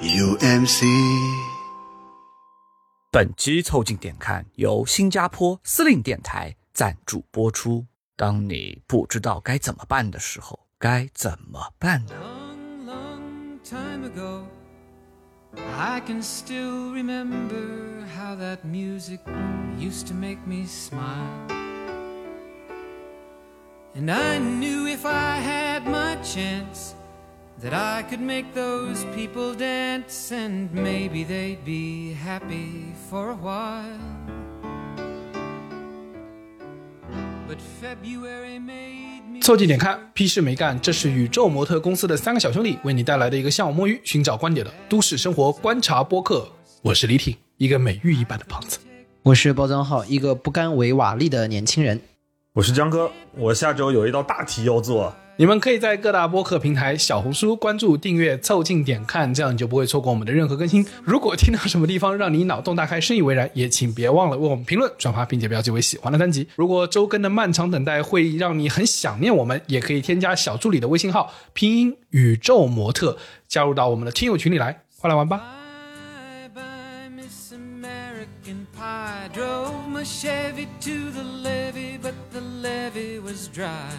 UMC。本期凑近点看由新加坡司令电台赞助播出。当你不知道该怎么办的时候，该怎么办呢？long, long time ago. I can still remember how that music used to make me smile. And I knew if I had my chance that I could make those people dance and maybe they'd be happy for a while. But February made me 凑近点看，屁事没干。这是宇宙模特公司的三个小兄弟为你带来的一个向往摸鱼、寻找观点的都市生活观察播客。我是李挺，一个美玉一般的胖子。我是包装号，一个不甘为瓦砾的年轻人。我是江哥，我下周有一道大题要做。你们可以在各大播客平台、小红书关注、订阅、凑近点看，这样你就不会错过我们的任何更新。如果听到什么地方让你脑洞大开、深以为然，也请别忘了为我们评论、转发，并且标记为喜欢的单集。如果周更的漫长等待会让你很想念我们，也可以添加小助理的微信号拼音宇宙模特，加入到我们的听友群里来，快来玩吧！Bye bye, Miss American Pie. Drove my Chevy to the levee, but the levee was dry.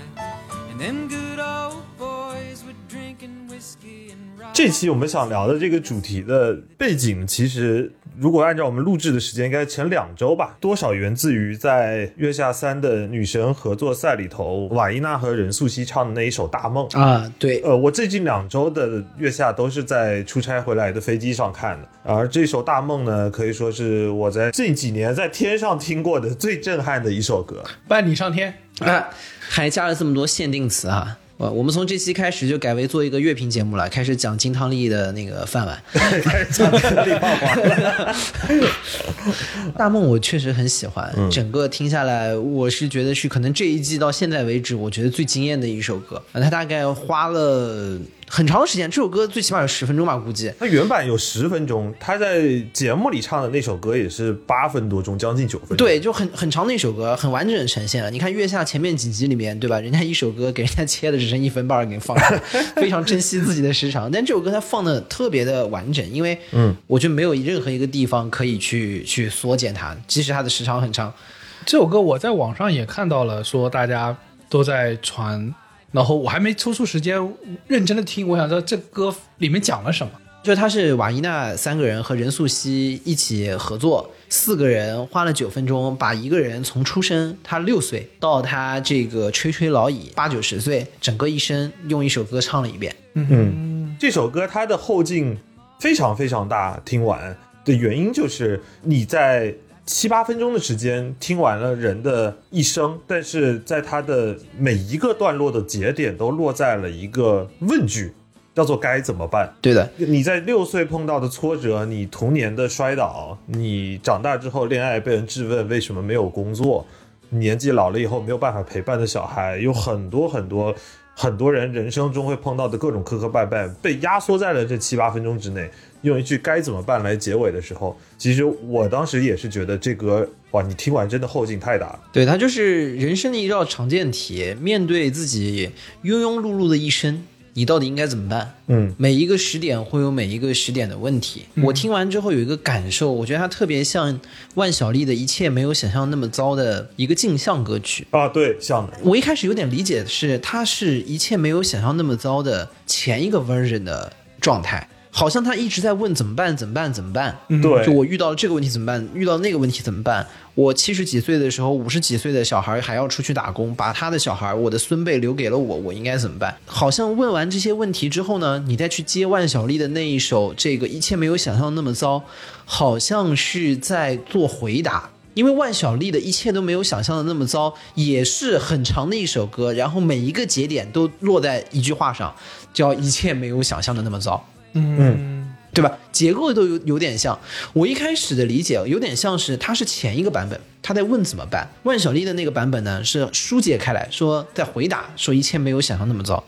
And then good old boys were drinking whiskey and rye. 这期我们想聊的这个主题的背景，其实如果按照我们录制的时间，应该前两周吧，多少源自于在《月下三》的女神合作赛里头，瓦依娜和任素汐唱的那一首《大梦》。啊，对，呃，我最近两周的月下都是在出差回来的飞机上看的，而这首《大梦》呢，可以说是我在近几年在天上听过的最震撼的一首歌。伴你上天，啊，还加了这么多限定词啊！我我们从这期开始就改为做一个乐评节目了，开始讲金汤力的那个饭碗。开始讲金汤力饭碗。大梦我确实很喜欢，整个听下来，我是觉得是可能这一季到现在为止，我觉得最惊艳的一首歌。呃它大概花了很长时间，这首歌最起码有十分钟吧，估计。它原版有十分钟，他在节目里唱的那首歌也是八分多钟，将近九分钟。对，就很很长的一首歌，很完整的呈现了。你看月下前面几集里面，对吧？人家一首歌给人家切的只剩一分半儿给你放上，非常珍惜自己的时长。但这首歌它放的特别的完整，因为嗯，我觉得没有任何一个地方可以去去缩减它，即使它的时长很长。这首歌我在网上也看到了，说大家都在传，然后我还没抽出时间认真的听，我想知道这歌里面讲了什么。就是他是瓦伊娜三个人和任素汐一起合作，四个人花了九分钟，把一个人从出生他六岁到他这个垂垂老矣八九十岁，整个一生用一首歌唱了一遍。嗯这首歌它的后劲非常非常大，听完的原因就是你在七八分钟的时间听完了人的一生，但是在他的每一个段落的节点都落在了一个问句，叫做该怎么办。对的，你在六岁碰到的挫折，你童年的摔倒，你长大之后恋爱被人质问为什么没有工作，你年纪老了以后没有办法陪伴的小孩，有很多很多很多人人生中会碰到的各种磕磕绊绊，被压缩在了这七八分钟之内。用一句该怎么办来结尾的时候，其实我当时也是觉得这歌哇，你听完真的后劲太大了。对它就是人生的一道常见题，面对自己庸庸碌碌的一生，你到底应该怎么办？嗯，每一个时点会有每一个时点的问题。我听完之后有一个感受，我觉得它特别像万晓利的一切没有想象那么糟的一个镜像歌曲。啊，对，像的，我一开始有点理解的是，它是一切没有想象那么糟的前一个 version 的状态，好像他一直在问怎么办，怎么办，怎么办？对就我遇到了这个问题怎么办？遇到那个问题怎么办？我七十几岁的时候，五十几岁的小孩还要出去打工，把他的小孩，我的孙辈留给了我，我应该怎么办？好像问完这些问题之后呢，你再去接万晓利的那一首《这个一切没有想象那么糟》，好像是在做回答。因为万晓利的一切都没有想象的那么糟，也是很长的一首歌，然后每一个节点都落在一句话上，叫一切没有想象的那么糟。嗯，对吧？结构都有有点像。我一开始的理解有点像是它是前一个版本，他在问怎么办。万晓利的那个版本呢是疏解开来说在回答，说一切没有想象那么糟。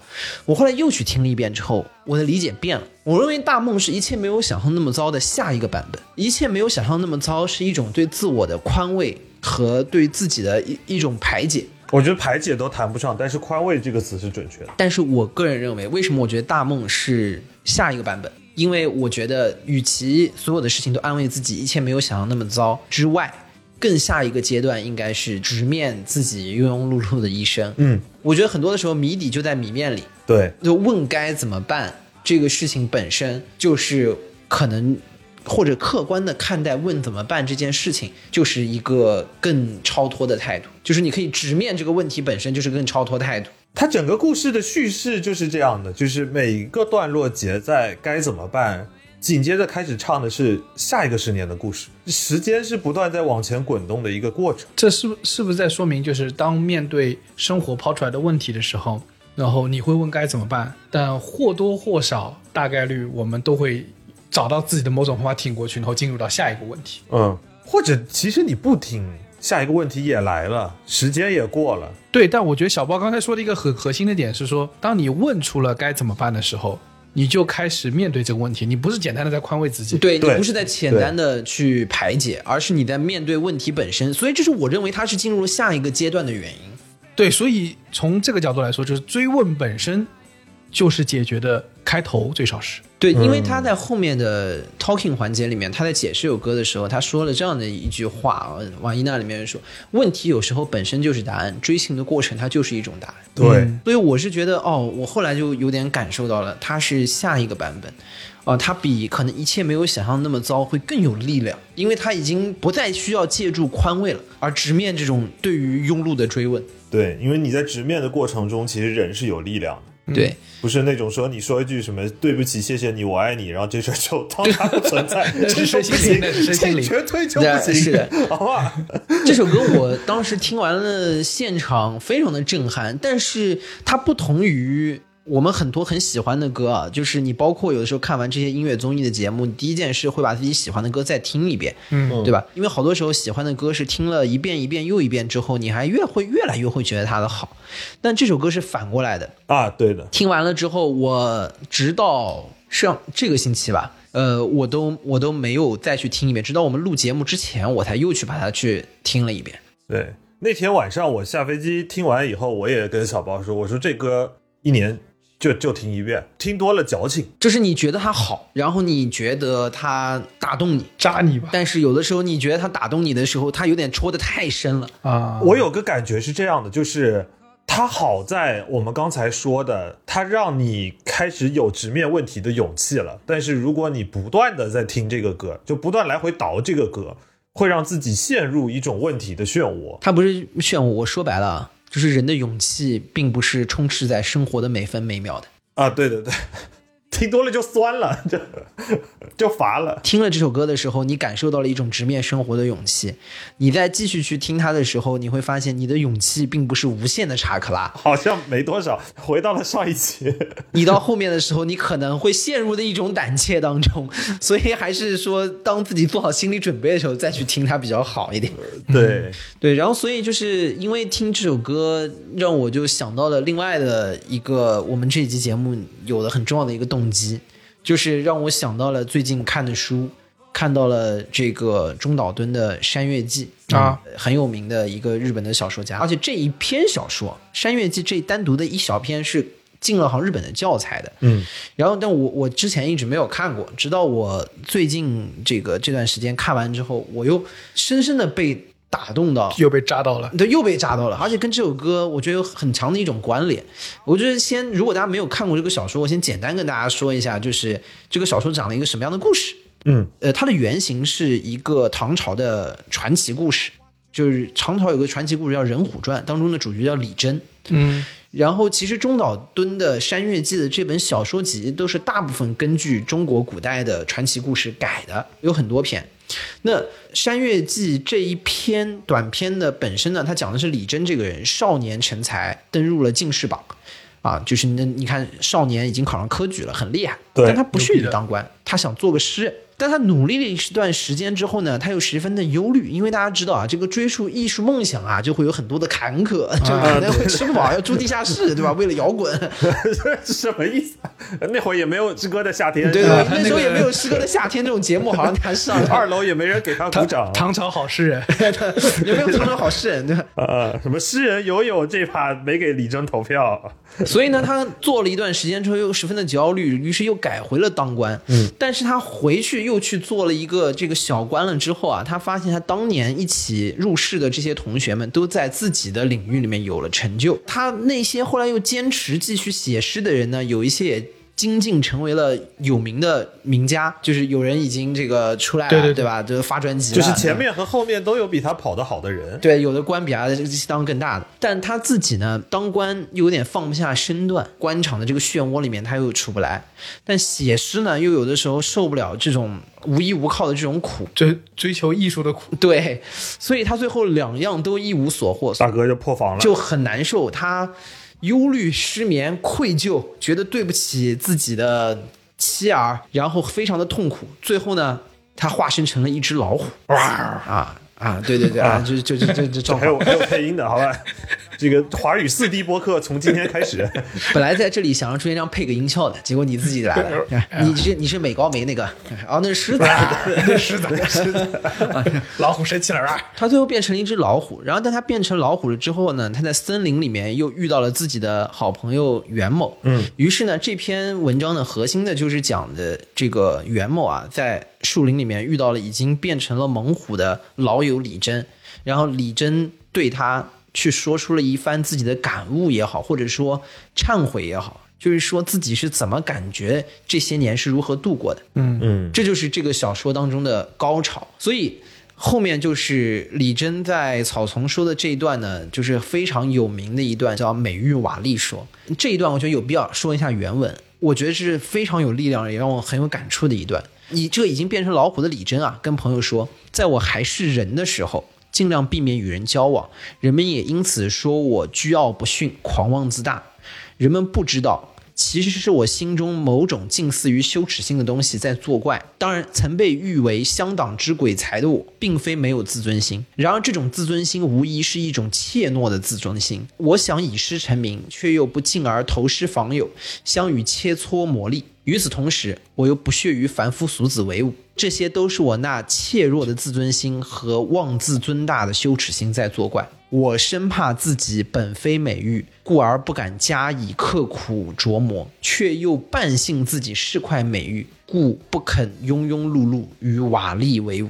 我后来又去听了一遍之后，我的理解变了。我认为大梦是一切没有想象那么糟的下一个版本，一切没有想象那么糟是一种对自我的宽慰和对自己的一一种排解。我觉得排解都谈不上，但是宽慰这个词是准确的。但是我个人认为，为什么我觉得大梦是下一个版本？因为我觉得，与其所有的事情都安慰自己一切没有想象那么糟之外，更下一个阶段应该是直面自己庸庸碌碌的一生。嗯，我觉得很多的时候谜底就在谜面里，对，就问该怎么办这个事情本身就是可能。或者客观的看待问怎么办这件事情，就是一个更超脱的态度，就是你可以直面这个问题本身就是更超脱态度。它整个故事的叙事就是这样的，就是每一个段落结在该怎么办，紧接着开始唱的是下一个十年的故事，时间是不断在往前滚动的一个过程。这是不是不是在说明，就是当面对生活抛出来的问题的时候，然后你会问该怎么办，但或多或少大概率我们都会找到自己的某种方法挺过去，然后进入到下一个问题。嗯，或者其实你不挺，下一个问题也来了，时间也过了。对，但我觉得小包刚才说的一个很核心的点是说，当你问出了该怎么办的时候，你就开始面对这个问题，你不是简单的在宽慰自己。对你不是在简单的去排解，而是你在面对问题本身。所以这是我认为它是进入了下一个阶段的原因。对，所以从这个角度来说，就是追问本身就是解决的开头，最少是。对，因为他在后面的 talking 环节里面，他在解释这首歌的时候，他说了这样的一句话，呃往伊娜里面说，问题有时候本身就是答案，追寻的过程它就是一种答案。对，所以我是觉得，哦，我后来就有点感受到了，它是下一个版本，啊、它比可能一切没有想象那么糟会更有力量，因为它已经不再需要借助宽慰了，而直面这种对于庸碌的追问。对，因为你在直面的过程中，其实人是有力量的，对，不是那种说你说一句什么对不起、谢谢你、我爱你，然后这事儿就当它不存在，这是就不行身心灵，这是身心灵这绝对就不对行，是的，好吧？这首歌我当时听完了，现场非常的震撼，但是它不同于我们很多很喜欢的歌啊，就是你包括有的时候看完这些音乐综艺的节目，你第一件事会把自己喜欢的歌再听一遍，嗯对吧？因为好多时候喜欢的歌是听了一遍一遍又一遍之后，你还越会越来越会觉得它的好，但这首歌是反过来的，啊，对的，听完了之后，我直到上这个星期吧，呃，我都我都没有再去听一遍，直到我们录节目之前，我才又去把它去听了一遍。对。那天晚上我下飞机听完以后，我也跟小包说，我说这歌一年就就听一遍，听多了矫情。就是你觉得它好，然后你觉得它打动你，扎你吧但是有的时候你觉得它打动你的时候，它有点戳的太深了。啊！我有个感觉是这样的，就是它好在我们刚才说的，它让你开始有直面问题的勇气了。但是如果你不断的在听这个歌，就不断来回倒这个歌，会让自己陷入一种问题的漩涡。它不是漩涡，我说白了啊，就是人的勇气并不是充斥在生活的每分每秒的。啊，对对对，听多了就酸了，就就乏了。听了这首歌的时候，你感受到了一种直面生活的勇气。你在继续去听它的时候，你会发现你的勇气并不是无限的查克拉。好像没多少，回到了上一期。你到后面的时候，你可能会陷入的一种胆怯当中。所以还是说，当自己做好心理准备的时候，再去听它比较好一点。对，对，然后所以就是因为听这首歌，让我就想到了另外的一个我们这一期节目有的很重要的一个动机，就是让我想到了最近看的书，看到了这个中岛敦的《山月记》啊，很有名的一个日本的小说家，而且这一篇小说《山月记》这单独的一小篇是进了好像日本的教材的，嗯，然后，但我我之前一直没有看过，直到我最近这个这段时间看完之后，我又深深的被打动到，又被扎到了。对，又被扎到了，而且跟这首歌我觉得有很强的一种关联。我觉得先，如果大家没有看过这个小说，我先简单跟大家说一下，就是这个小说讲了一个什么样的故事。嗯，呃，它的原型是一个唐朝的传奇故事，就是唐朝有个传奇故事叫《人虎传》，当中的主角叫李真。嗯，然后，其实中岛敦的《山月记》的这本小说集都是大部分根据中国古代的传奇故事改的，有很多篇。那《山月记》这一篇短篇的本身呢，它讲的是李真这个人少年成才，登入了进士榜，啊，就是那你看少年已经考上科举了，很厉害，但他不屑于当官，他想做个诗人。但他努力了一段时间之后呢，他又十分的忧虑，因为大家知道啊，这个追溯艺术梦想啊，就会有很多的坎坷，就可能会吃不饱，要住地下室，对吧？为了摇滚，这什么意思？那会儿也没有诗歌的夏天，对吧那时候也没有《诗歌的夏天》这种节目，好像他上 二楼也没人给他鼓掌。唐朝好诗人，也没有唐朝好诗人？对吧？呃，什么诗人游泳这把没给李征投票，所以呢，他做了一段时间之后，又十分的焦虑，于是又改回了当官。嗯，但是他回去又去做了一个这个小官了之后啊，他发现他当年一起入世的这些同学们都在自己的领域里面有了成就，他那些后来又坚持继续写诗的人呢，有一些也。精进成为了有名的名家，就是有人已经这个出来了，对对对吧？就发专辑了，就是前面和后面都有比他跑得好的人。对，有的官比他当更大的，但他自己呢，当官又有点放不下身段，官场的这个漩涡里面他又出不来。但写诗呢，又有的时候受不了这种无依无靠的这种苦，追追求艺术的苦。对，所以他最后两样都一无所获，大哥就破防了，就很难受。他忧虑、失眠、愧疚，觉得对不起自己的妻儿，然后非常的痛苦。最后呢，他化身成了一只老虎。啊啊，对对对啊，就就就就就正好还。有还有配音的，好吧？这个华语四 D 播客从今天开始，本来在这里想让朱元璋配个音效的，结果你自己来了。你是你是美高梅那个，哦，那是狮子。狮子，狮子，老虎生气了啊！他最后变成了一只老虎，然后当他变成老虎了之后呢，他在森林里面又遇到了自己的好朋友袁某。嗯，于是呢，这篇文章的核心的就是讲的这个袁某啊，在树林里面遇到了已经变成了猛虎的老友李真，然后李真对他去说出了一番自己的感悟也好，或者说忏悔也好。就是说自己是怎么感觉这些年是如何度过的，嗯嗯，这就是这个小说当中的高潮。所以后面就是李真在草丛说的这一段呢，就是非常有名的一段，叫“美玉瓦砾说”。这一段我觉得有必要说一下原文，我觉得是非常有力量，也让我很有感触的一段。你这已经变成老虎的李真啊，跟朋友说，在我还是人的时候。尽量避免与人交往，人们也因此说我居傲不驯、狂妄自大。人们不知道，其实是我心中某种近似于羞耻心的东西在作怪。当然，曾被誉为乡党之鬼才的我，并非没有自尊心。然而，这种自尊心无疑是一种怯懦的自尊心。我想以诗成名，却又不进而投师访友，相与切磋磨砺。与此同时，我又不屑于凡夫俗子为伍。这些都是我那怯弱的自尊心和妄自尊大的羞耻心在作怪。我生怕自己本非美玉，故而不敢加以刻苦琢磨，却又半信自己是块美玉，故不肯庸庸碌碌与瓦砾为伍。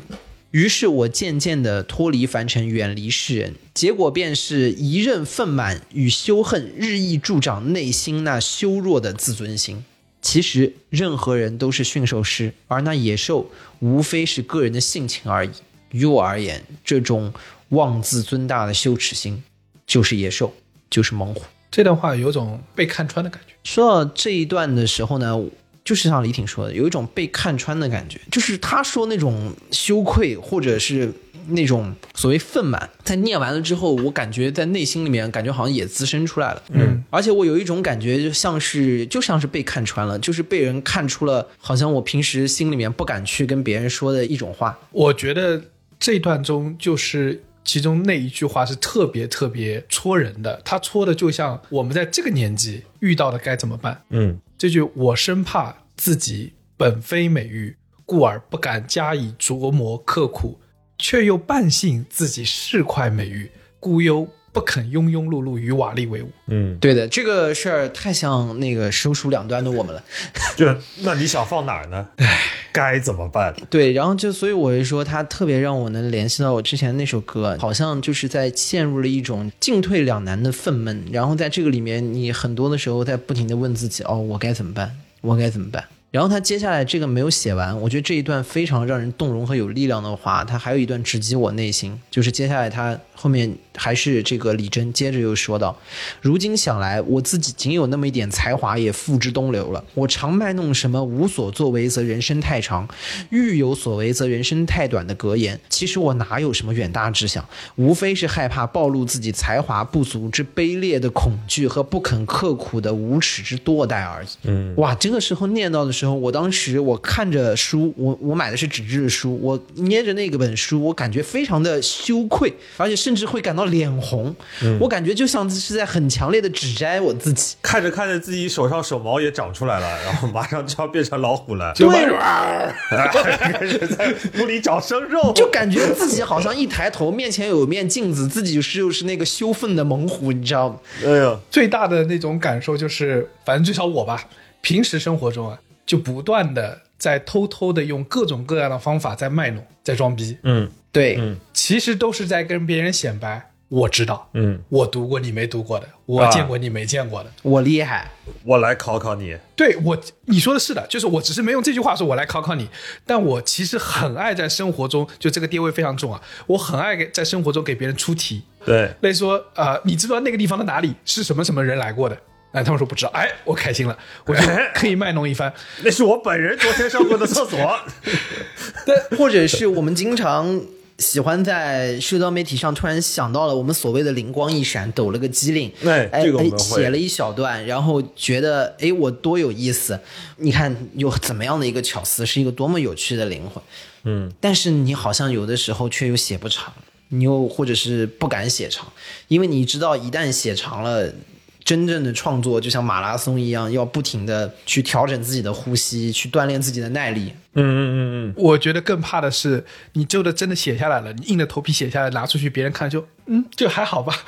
于是我渐渐地脱离凡尘，远离世人，结果便是一任愤满与羞恨日益助长内心那羞弱的自尊心。其实任何人都是驯兽师，而那野兽无非是个人的性情而已。于我而言，这种妄自尊大的羞耻心，就是野兽，就是猛虎。这段话有种被看穿的感觉。说到这一段的时候呢，就是像李挺说的，有一种被看穿的感觉，就是他说那种羞愧或者是那种所谓愤满，在念完了之后，我感觉在内心里面感觉好像也滋生出来了。嗯，而且我有一种感觉，就像是就像是被看穿了，就是被人看出了，好像我平时心里面不敢去跟别人说的一种话。我觉得这段中就是其中那一句话是特别特别戳人的，他戳的就像我们在这个年纪遇到的该怎么办。嗯，这句“我生怕自己本非美玉，故而不敢加以琢磨刻苦，却又半信自己是块美玉，故又不肯庸庸碌碌与瓦砾为伍。嗯，对的，这个事儿太像那个手鼠两端的我们了。就那你想放哪儿呢？该怎么办？对，然后就所以我就说，他特别让我能联系到我之前那首歌，好像就是在陷入了一种进退两难的愤懑，然后在这个里面，你很多的时候在不停的问自己，哦，我该怎么办？我该怎么办？然后他接下来这个没有写完，我觉得这一段非常让人动容和有力量的话，他还有一段直击我内心，就是接下来他后面还是这个李真接着又说道：“如今想来，我自己仅有那么一点才华也付之东流了。我常卖弄什么无所作为则人生太长，欲有所为则人生太短的格言。其实我哪有什么远大志向，无非是害怕暴露自己才华不足之卑劣的恐惧和不肯刻苦的无耻之惰怠而已。”嗯，哇，这个时候念到的时候，我当时我看着书，我我买的是纸质的书，我捏着那个本书，我感觉非常的羞愧，而且甚至会感到脸红。我感觉就像是在很强烈的指摘我自己。看着看着自己手上手毛也长出来了，然后马上就要变成老虎了，就 对，开始在屋里找生肉，就感觉自己好像一抬头，面前有面镜子，自己就是就是那个羞愤的猛虎，你知道吗？哎呀，最大的那种感受就是，反正至少我吧，平时生活中啊，就不断的在偷偷的用各种各样的方法在卖弄，在装逼，嗯。对，嗯。其实都是在跟别人显摆，我知道，嗯，我读过你没读过的，我啊见过你没见过的。我厉害。我来考考你，对我，你说的是的，就是我只是没用这句话说我来考考你，但我其实很爱在生活中，就这个地位非常重啊，我很爱给在生活中给别人出题，对，类似说，呃，你知道那个地方的哪里是什么什么人来过的？哎，他们说不知道，哎，我开心了，我就 可以卖弄一番。那是我本人昨天上过的厕所，对或者是我们经常喜欢在社交媒体上突然想到了我们所谓的灵光一闪，抖了个机灵，哎哎哎这个我们写了一小段，然后觉得哎我多有意思，你看有怎么样的一个巧思，是一个多么有趣的灵魂，嗯，但是你好像有的时候却又写不长，你又或者是不敢写长，因为你知道一旦写长了。真正的创作就像马拉松一样，要不停的去调整自己的呼吸，去锻炼自己的耐力。嗯嗯嗯嗯，我觉得更怕的是，你就的真的写下来了，你硬着头皮写下来，拿出去别人看就，嗯，就还好吧。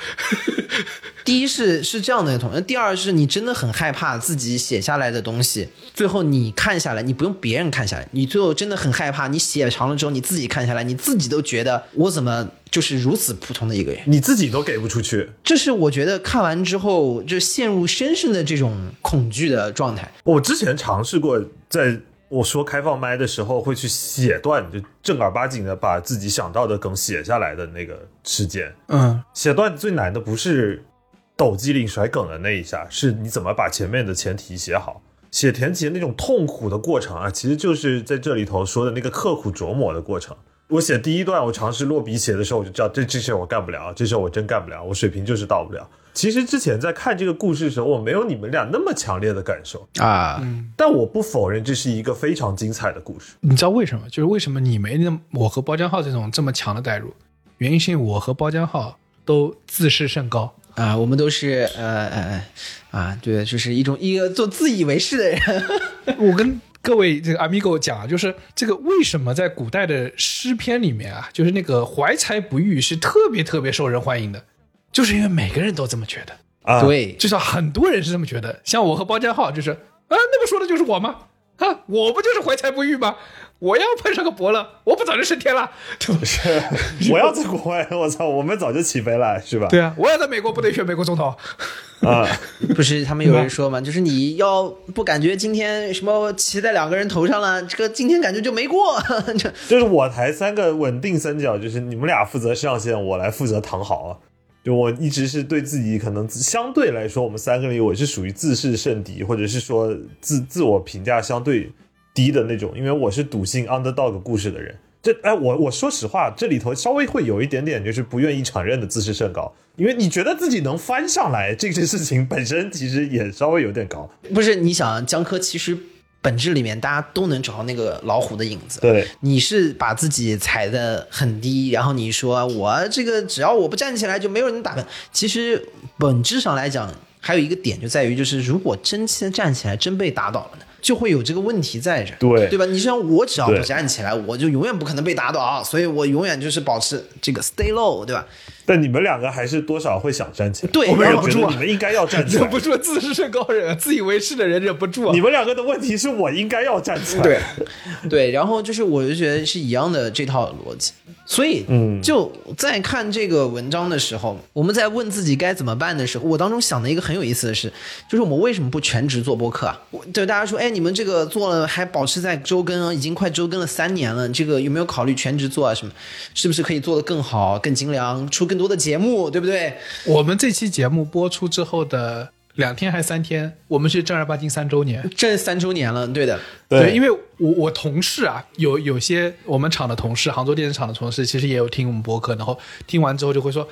第一是是这样的同学，第二是你真的很害怕自己写下来的东西，最后你看下来，你不用别人看下来，你最后真的很害怕，你写长了之后你自己看下来，你自己都觉得我怎么就是如此普通的一个人。你自己都给不出去。这是我觉得看完之后就陷入深深的这种恐惧的状态。我之前尝试过，在我说开放麦的时候，会去写段，就正儿八经的把自己想到的梗写下来的那个时间。嗯，写段子最难的不是抖机灵甩梗的那一下，是你怎么把前面的前提写好。写前提的那种痛苦的过程啊，其实就是在这里头说的那个刻苦琢磨的过程。我写第一段，我尝试落笔写的时候，我就知道这这事儿我干不了，这事儿我真干不了，我水平就是到不了。其实之前在看这个故事的时候，我没有你们俩那么强烈的感受，啊，但我不否认这是一个非常精彩的故事。你知道为什么？就是为什么你没那我和包浆浩这种这么强的代入？原因是因为我和包浆浩都自视甚高。啊，我们都是呃呃呃啊，对，就是一种一个做自以为是的人。我跟各位这个 amigo 讲啊，就是这个为什么在古代的诗篇里面啊，就是那个怀才不遇是特别特别受人欢迎的，就是因为每个人都这么觉得，啊，，对，至少很多人是这么觉得。像我和包家浩就是啊，那不说的就是我吗？啊，我不就是怀才不遇吗？我要碰上个伯乐，我不早就升天了，对吧？我要在国外，我操，我们早就起飞了，是吧？对啊，我要在美国不得选美国总统。啊，不是他们有人说嘛，就是你要不感觉今天什么骑在两个人头上了，这个今天感觉就没过。这就是我台三个稳定三角，就是你们俩负责上线，我来负责躺好啊。就我一直是对自己可能相对来说，我们三个里我是属于自视甚低，或者是说自自我评价相对低的那种，因为我是笃信 underdog 故事的人。这哎，我我说实话，这里头稍微会有一点点就是不愿意承认的自视甚高，因为你觉得自己能翻上来这件事情本身其实也稍微有点高。不是你想江科其实本质里面大家都能找到那个老虎的影子。对，你是把自己踩得很低，然后你说我这个只要我不站起来就没有人能打分。其实本质上来讲，还有一个点就在于，就是如果真先站起来真被打倒了呢，就会有这个问题在这，对对吧？你像我只要不站起来，我就永远不可能被打倒，所以我永远就是保持这个 stay low，对吧？但你们两个还是多少会想站起来，对我们忍不住你们应该要站起来 忍。不住自视甚高人，自以为是的人忍不住啊你。们两个的问题是我应该要站起来。对，对，然后就是我就觉得是一样的这套逻辑，所以嗯就在看这个文章的时候，我们在问自己该怎么办的时候，我当中想的一个很有意思的是，就是我们为什么不全职做播客啊？我对大家说，哎，你们这个做了还保持在周更啊，已经快周更了三年了，这个有没有考虑全职做啊？什么，是不是可以做得更好、更精良，出更多的节目，对不对？我们这期节目播出之后的两天还三天，我们是正儿八经三周年。正三周年了，对的，对因为我我同事啊，有有些我们厂的同事，杭州电视厂的同事，其实也有听我们播客，然后听完之后就会说，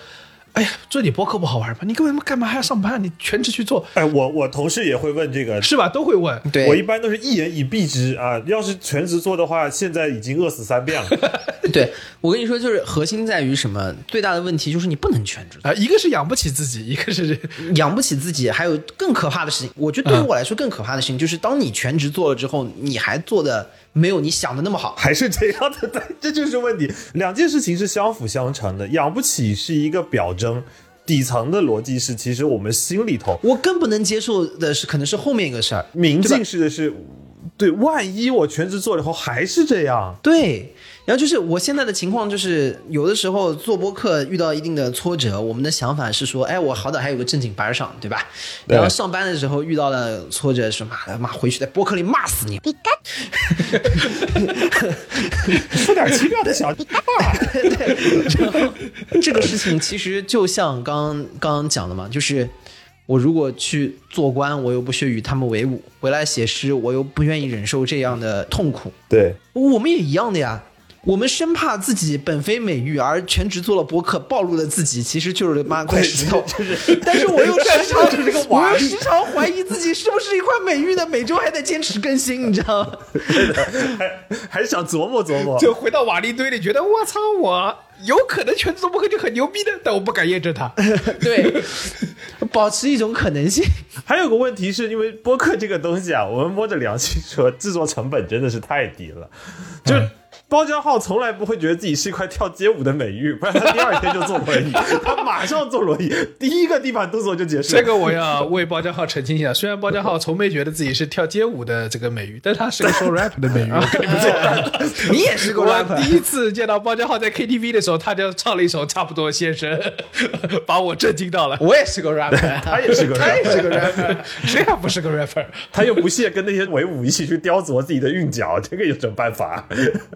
哎呀，做你播客不好玩吗？你干嘛干嘛还要上班？你全职去做哎，我我同事也会问这个，是吧？都会问。对，我一般都是一言以蔽之啊。要是全职做的话，现在已经饿死三遍了。对我跟你说，就是核心在于什么？最大的问题就是你不能全职，啊、一个是养不起自己，一个是 养不起自己。还有更可怕的事情，我觉得对于我来说更可怕的事情，就是当你全职做了之后，你还做的没有你想的那么好。还是这样的，对，这就是问题。两件事情是相辅相成的，养不起是一个表征，底层的逻辑是，其实我们心里头我更不能接受的是，可能是后面一个事儿。明镜式的是，对，万一我全职做了以后还是这样，对，然后就是我现在的情况，就是有的时候做播客遇到一定的挫折，我们的想法是说，哎，我好歹还有个正经班上，对吧？对然后上班的时候遇到了挫折，说妈的，妈回去在播客里骂死你。出点奇妙的小 这个事情其实就像刚刚刚讲的嘛，就是我如果去做官，我又不屑与他们为伍；回来写诗，我又不愿意忍受这样的痛苦。对，我们也一样的呀。我们生怕自己本非美玉，而全职做了播客，暴露了自己，其实就是妈块石头。但是我又时常，就是个时常怀疑自己是不是一块美玉呢？每周还在坚持更新，你知道吗？还 还想琢磨琢磨。就回到瓦砾堆里，觉得我操，我有可能全职做播客就很牛逼的，但我不敢验证它。对，保持一种可能性。还有个问题是因为播客这个东西啊，我们摸着良心说，制作成本真的是太低了，就。包浆浩从来不会觉得自己是一块跳街舞的美玉，不然他第二天就坐轮椅，他马上坐轮椅，第一个地板动作就结束了。这个我要为包浆浩澄清一下，虽然包浆浩从没觉得自己是跳街舞的这个美玉，但是他是个说 rap 的美玉。我跟你们说，你也是个我 rapper，第一次见到包浆浩在 KTV 的时候，他就唱了一首《差不多先生》，把我震惊到了。我也是个 rapper，他也是个他也 rapper 是个 rapper。谁还不是个 rapper？他又不屑跟那些维舞一起去雕琢自己的韵脚，这个有什么办法？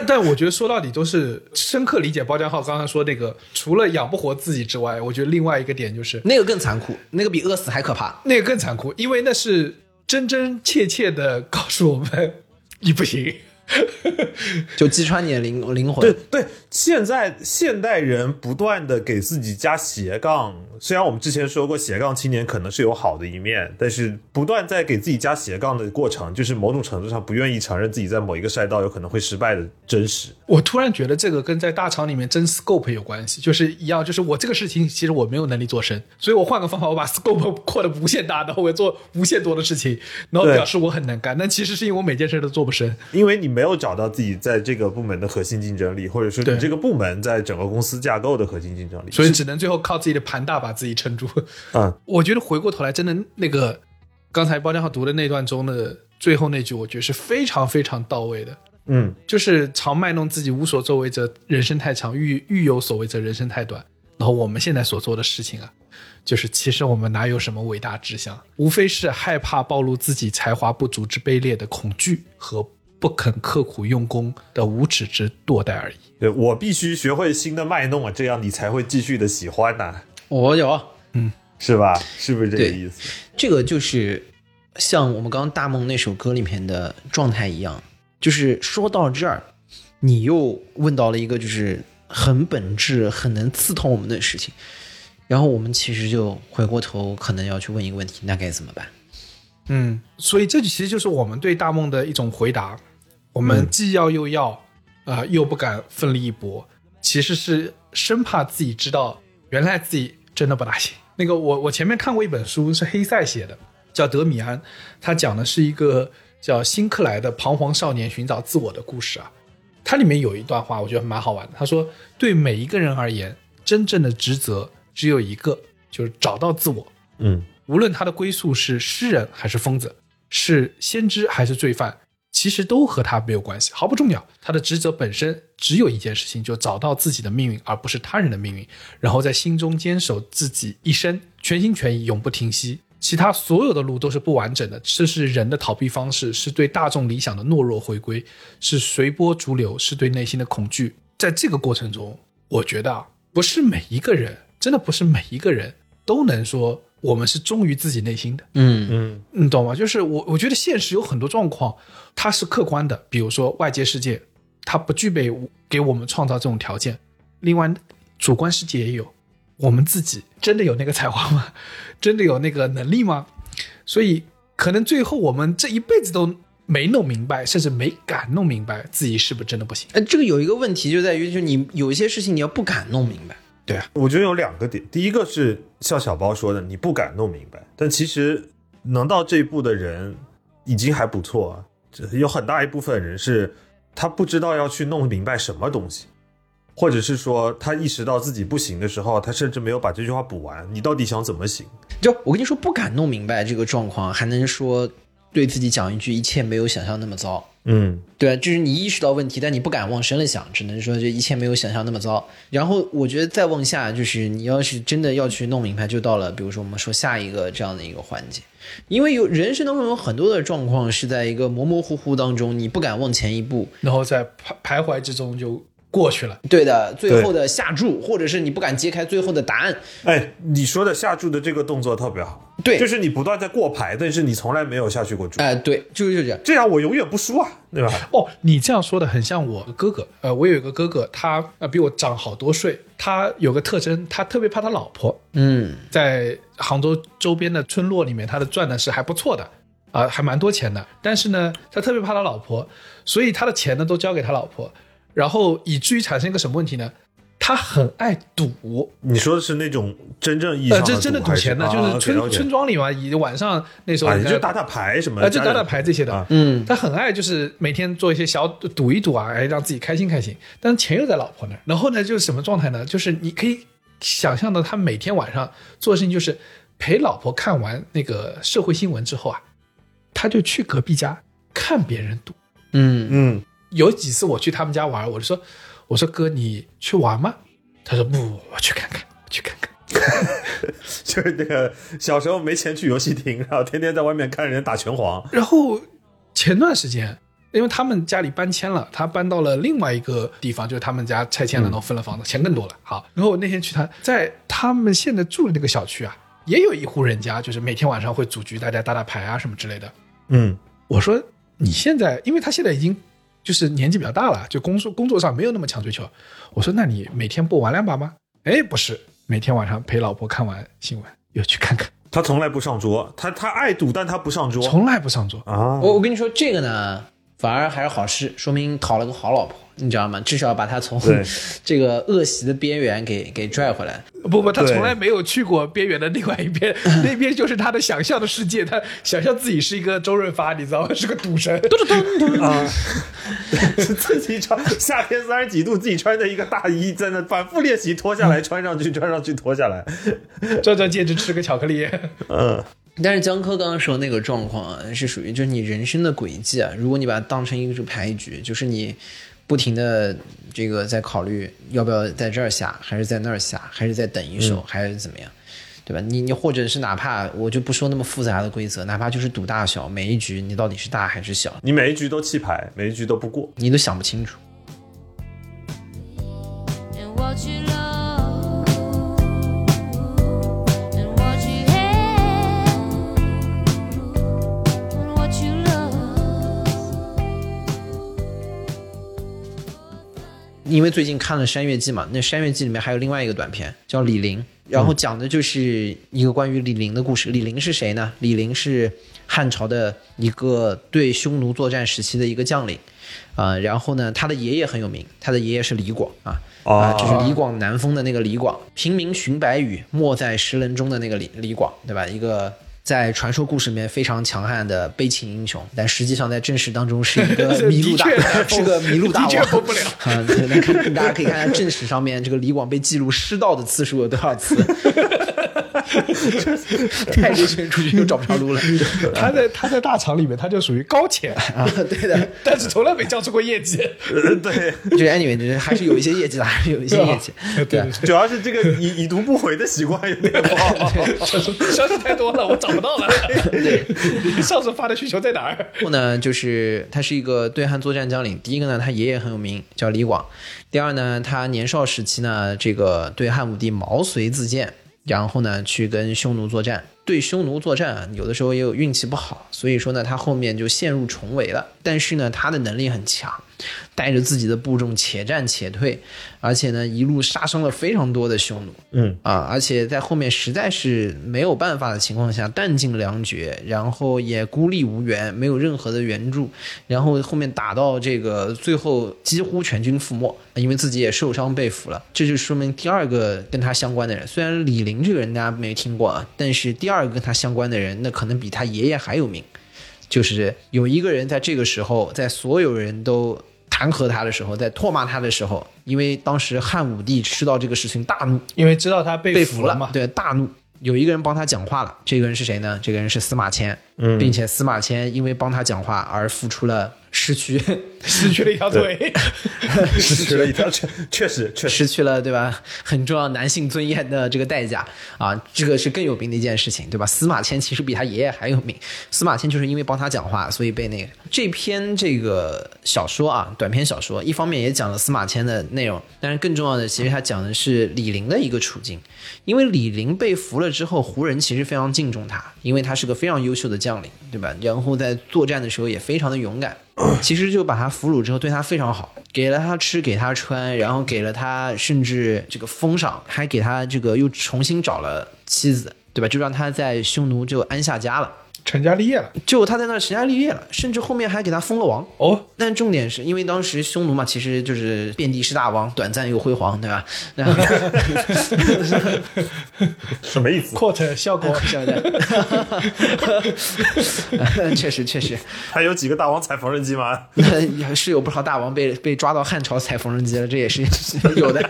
但我觉得说到底都是深刻理解包浆浩刚刚说那个，除了养不活自己之外，我觉得另外一个点就是那个更残酷，那个比饿死还可怕。那个更残酷，因为那是真真切切的告诉我们你不行。就击穿你的灵灵魂。对对，现在现代人不断的给自己加斜杠，虽然我们之前说过斜杠青年可能是有好的一面，但是不断在给自己加斜杠的过程，就是某种程度上不愿意承认自己在某一个赛道有可能会失败的真实。我突然觉得这个跟在大厂里面争 scope 有关系，就是一样，就是我这个事情其实我没有能力做深，所以我换个方法，我把 scope 扩的无限大，然后我做无限多的事情，然后表示我很能干。但其实是因为我每件事都做不深。因为你没有找到自己在这个部门的核心竞争力，或者说这个部门在整个公司架构的核心竞争力，所以只能最后靠自己的盘大把自己撑住。嗯，我觉得回过头来，真的那个刚才包江浩读的那段中的最后那句，我觉得是非常非常到位的。嗯，就是常卖弄自己无所作为者，人生太长；欲欲有所为者，人生太短。然后我们现在所做的事情啊，就是其实我们哪有什么伟大志向，无非是害怕暴露自己才华不足之卑劣的恐惧和不肯刻苦用功的无耻之惰怠而已。对我必须学会新的卖弄啊，这样你才会继续的喜欢呐、我有嗯是吧？是不是这个意思？这个，就是像我们刚刚大梦那首歌里面的状态一样，就是说到这儿，你又问到了一个就是很本质、很能刺痛我们的事情，然后我们其实就回过头，可能要去问一个问题：那该怎么办？嗯，所以这其实就是我们对大梦的一种回答。我们既要又要，啊、又不敢奋力一搏，其实是生怕自己知道，原来自己真的不大行。那个我我前面看过一本书，是黑塞写的，叫《德米安》，他讲的是一个叫辛克莱的彷徨少年寻找自我的故事啊。它里面有一段话，我觉得蛮好玩的。他说：“对每一个人而言，真正的职责只有一个，就是找到自我。嗯，无论他的归宿是诗人还是疯子，是先知还是罪犯，其实都和他没有关系，毫不重要。他的职责本身只有一件事情，就找到自己的命运，而不是他人的命运，然后在心中坚守自己一生，全心全意，永不停息。其他所有的路都是不完整的，这是人的逃避方式，是对大众理想的懦弱回归，是随波逐流，是对内心的恐惧。在这个过程中，我觉得啊，不是每一个人，真的不是每一个人都能说我们是忠于自己内心的。嗯嗯，你懂吗？就是我，我觉得现实有很多状况，它是客观的，比如说外界世界，它不具备给我们创造这种条件。另外，主观世界也有，我们自己真的有那个才华吗？真的有那个能力吗？所以可能最后我们这一辈子都没弄明白，甚至没敢弄明白自己是不是真的不行。哎，这个有一个问题就在于，就是你有一些事情你要不敢弄明白。对啊，我觉得有两个点，第一个是像小包说的，你不敢弄明白，但其实能到这一步的人已经还不错啊。有很大一部分人是他不知道要去弄明白什么东西，或者是说他意识到自己不行的时候，他甚至没有把这句话补完。你到底想怎么行？就我跟你说，不敢弄明白这个状况，还能说对自己讲一句“一切没有想象那么糟”。嗯，对，就是你意识到问题，但你不敢往深了想，只能说这一切没有想象那么糟。然后我觉得再往下，就是你要是真的要去弄明白，就到了比如说我们说下一个这样的一个环节，因为有人生当中有很多的状况是在一个模模糊糊当中，你不敢往前一步。然后在徘徘徊之中就过去了。对的，最后的下注，或者是你不敢揭开最后的答案。哎，你说的下注的这个动作特别好，对就是你不断在过牌，但是你从来没有下去过注，哎、对，就是就这样。这样我永远不输啊，对吧？哦，你这样说的很像我哥哥。呃，我有一个哥哥，他呃比我长好多岁。他有个特征，他特别怕他老婆。嗯，在杭州周边的村落里面，他的赚的是还不错的，啊、还蛮多钱的。但是呢，他特别怕他老婆，所以他的钱呢都交给他老婆，然后以至于产生一个什么问题呢？他很爱赌，你说的是那种真正意义上呃，的这真的赌钱的，啊就是村、村庄里嘛，以晚上那时候啊，你就打打牌什么的，呃，就打打牌这些的，啊。嗯，他很爱就是每天做一些小赌一赌啊，哎，让自己开心开心。但是钱又在老婆那儿，然后呢，就是什么状态呢？就是你可以想象到他每天晚上做的事情就是陪老婆看完那个社会新闻之后啊，他就去隔壁家看别人赌。嗯，嗯，有几次我去他们家玩，我就说，我说哥，你去玩吗？他说不，我去看看，我去看看。就是那个小时候没钱去游戏厅，然后天天在外面看人打拳皇，然后前段时间，因为他们家里搬迁了，他搬到了另外一个地方，就是他们家拆迁了，然后分了房子，钱更多了。好，然后我那天去他，在他们现在住的那个小区啊，也有一户人家，就是每天晚上会组局，大家打打牌啊什么之类的。嗯，我说你现在，因为他现在已经就是年纪比较大了，就工作工作上没有那么强追求。我说那你每天不玩两把吗？哎，不是，每天晚上陪老婆看完新闻又去看看，他从来不上桌，他他爱赌，但他不上桌从来不上桌。啊。我我跟你说这个呢，反而还是好事，说明讨了个好老婆，你知道吗？至少把他从 这个恶习的边缘给给拽回来。不不，他从来没有去过边缘的另外一边，那边就是他的想象的世界。他想象自己是一个周润发，你知道吗？是个赌神。啊，自己穿夏天三十几度，自己穿着一个大衣在那反复练习，脱下来穿上去，穿上去脱下来。转转戒指，吃个巧克力。嗯，但是江科刚刚说那个状况啊，是属于就是你人生的轨迹啊，如果你把它当成一个牌局，就是你不停的这个在考虑要不要在这儿下，还是在那儿下，还是在等一手，还是怎么样，对吧？你你或者是哪怕我就不说那么复杂的规则，哪怕就是赌大小，每一局你到底是大还是小，你每一局都弃牌，每一局都不过。你都想不清楚。and what you love 因为最近看了《山月记》嘛，那《山月记》里面还有另外一个短片叫李陵，然后讲的就是一个关于李陵的故事。李陵是谁呢？李陵是汉朝的一个对匈奴作战时期的一个将领，啊、然后呢，他的爷爷很有名，他的爷爷是李广啊。啊，就是李广南风的那个李广，平明寻白羽，没在石棱中的那个李李广，对吧？一个在传说故事里面非常强悍的悲情英雄，但实际上在正史当中是一个 迷路大，是个迷路大王，疯不了 啊！大家可以看看正史上面这个李广被记录失盗的次数有多少次，太热血出去又找不着路了 他在他在大厂里面，他就属于高潜，啊！对的，但是从来没交出过业绩。呃对，就是 anyway，就是还是有一些业绩的，还是有一些业绩。对对主要是这个已已读不回的习惯有点不好。对，消息太多了，我找不到了。你上次发的需求在哪儿？后呢，就是他是一个对汉作战将领。第一个呢，他爷爷很有名，叫李广；第二呢，他年少时期呢，这个对汉武帝毛遂自荐，然后呢去跟匈奴作战对匈奴作战啊，有的时候也有运气不好，所以说呢，他后面就陷入重围了。但是呢，他的能力很强，带着自己的部众且战且退，而且呢，一路杀伤了非常多的匈奴。嗯啊，而且在后面实在是没有办法的情况下，弹尽粮绝，然后也孤立无援，没有任何的援助，然后后面打到这个最后几乎全军覆没，因为自己也受伤被俘了。这就说明第二个跟他相关的人，虽然李陵这个人大家没听过啊，但是第二个跟他相关的人，那可能比他爷爷还有名。就是有一个人在这个时候，在所有人都弹劾他的时候，在唾骂他的时候，因为当时汉武帝知道这个事情大怒，因为知道他被被俘俘了嘛，对，大怒。有一个人帮他讲话了，这个人是谁呢？这个人是司马迁，嗯并且司马迁因为帮他讲话而付出了失去 失去了一条腿。失去了一条，腿确实确实，失去了对吧？很重要男性尊严的这个代价啊，这个是更有名的一件事情，对吧？司马迁其实比他爷爷还有名。司马迁就是因为帮他讲话，所以被那个这篇这个小说啊，短篇小说，一方面也讲了司马迁的内容，但是更重要的，其实他讲的是李陵的一个处境。因为李陵被俘了之后，胡人其实非常敬重他，因为他是个非常优秀的将领，对吧？然后在作战的时候也非常的勇敢。其实就把他俘虏之后，对他非常好，给了他吃，给他穿，然后给了他甚至这个封赏，还给他这个又重新找了妻子，对吧？就让他在匈奴就安下家了，成家立业了。就他在那儿成家立业了，甚至后面还给他封了王。哦，但重点是因为当时匈奴嘛，其实就是遍地是大王，短暂又辉煌，对吧？然 后什么意思？quote 效果 确实确实，还有几个大王踩缝纫机吗？是有不少大王被被抓到汉朝踩缝纫机了，这也是有的。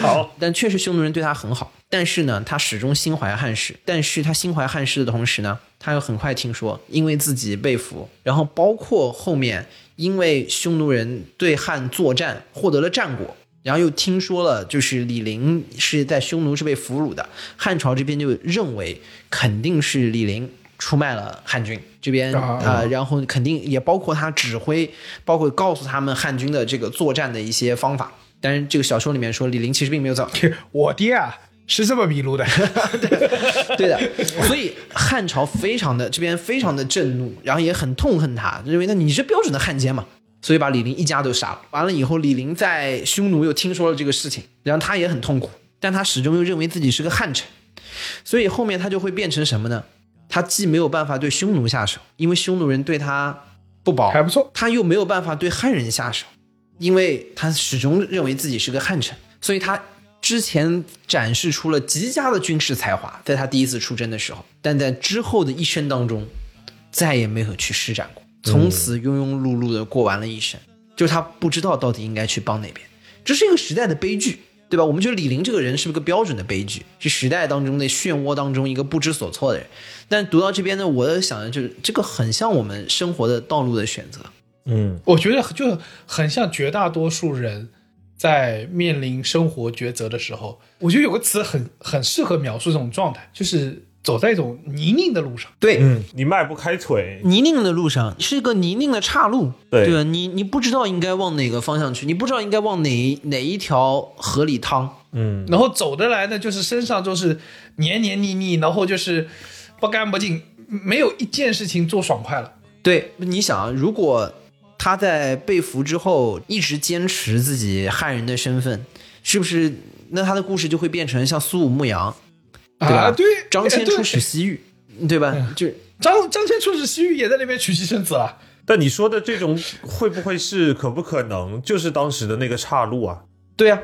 好，但确实匈奴人对他很好，但是呢，他始终心怀汉室。但是他心怀汉室的同时呢，他又很快听说，因为自己被俘，然后包括后面因为匈奴人对汉作战获得了战果。然后又听说了，就是李陵是在匈奴是被俘虏的，汉朝这边就认为肯定是李陵出卖了汉军这边啊、然后肯定也包括他指挥，包括告诉他们汉军的这个作战的一些方法。但是这个小说里面说，李陵其实并没有造，我爹啊是这么迷路的。对的，所以汉朝非常的这边非常的震怒，然后也很痛恨他，认为那你是标准的汉奸嘛，所以把李陵一家都杀了。完了以后，李陵在匈奴又听说了这个事情，然后他也很痛苦，但他始终又认为自己是个汉臣，所以后面他就会变成什么呢？他既没有办法对匈奴下手，因为匈奴人对他不薄，还不错他又没有办法对汉人下手，因为他始终认为自己是个汉臣，所以他之前展示出了极佳的军事才华，在他第一次出征的时候，但在之后的一生当中，再也没有去施展过，从此庸庸碌碌的过完了一生，就是他不知道到底应该去帮哪边，这是一个时代的悲剧。对吧？我们觉得李陵这个人是不是个标准的悲剧，是时代当中的漩涡当中一个不知所措的人。但读到这边呢，我想的就是这个很像我们生活的道路的选择。嗯，我觉得就很像绝大多数人在面临生活抉择的时候，我觉得有个词很很适合描述这种状态，就是走在一种泥泞的路上。对，嗯，你迈不开腿，泥泞的路上是一个泥泞的岔路，对对？你你不知道应该往哪个方向去，你不知道应该往哪哪一条河里趟。嗯，然后走得来呢，就是身上就是黏黏腻腻，然后就是不干不净，没有一件事情做爽快了。对，你想啊，如果他在被俘之后一直坚持自己汉人的身份，是不是那他的故事就会变成像苏武牧羊，对吧？啊，对，张骞出使西域，对吧？就张张骞出使西域，也在那边娶妻生子了。但你说的这种会不会是可不可能就是当时的那个岔路啊？对啊，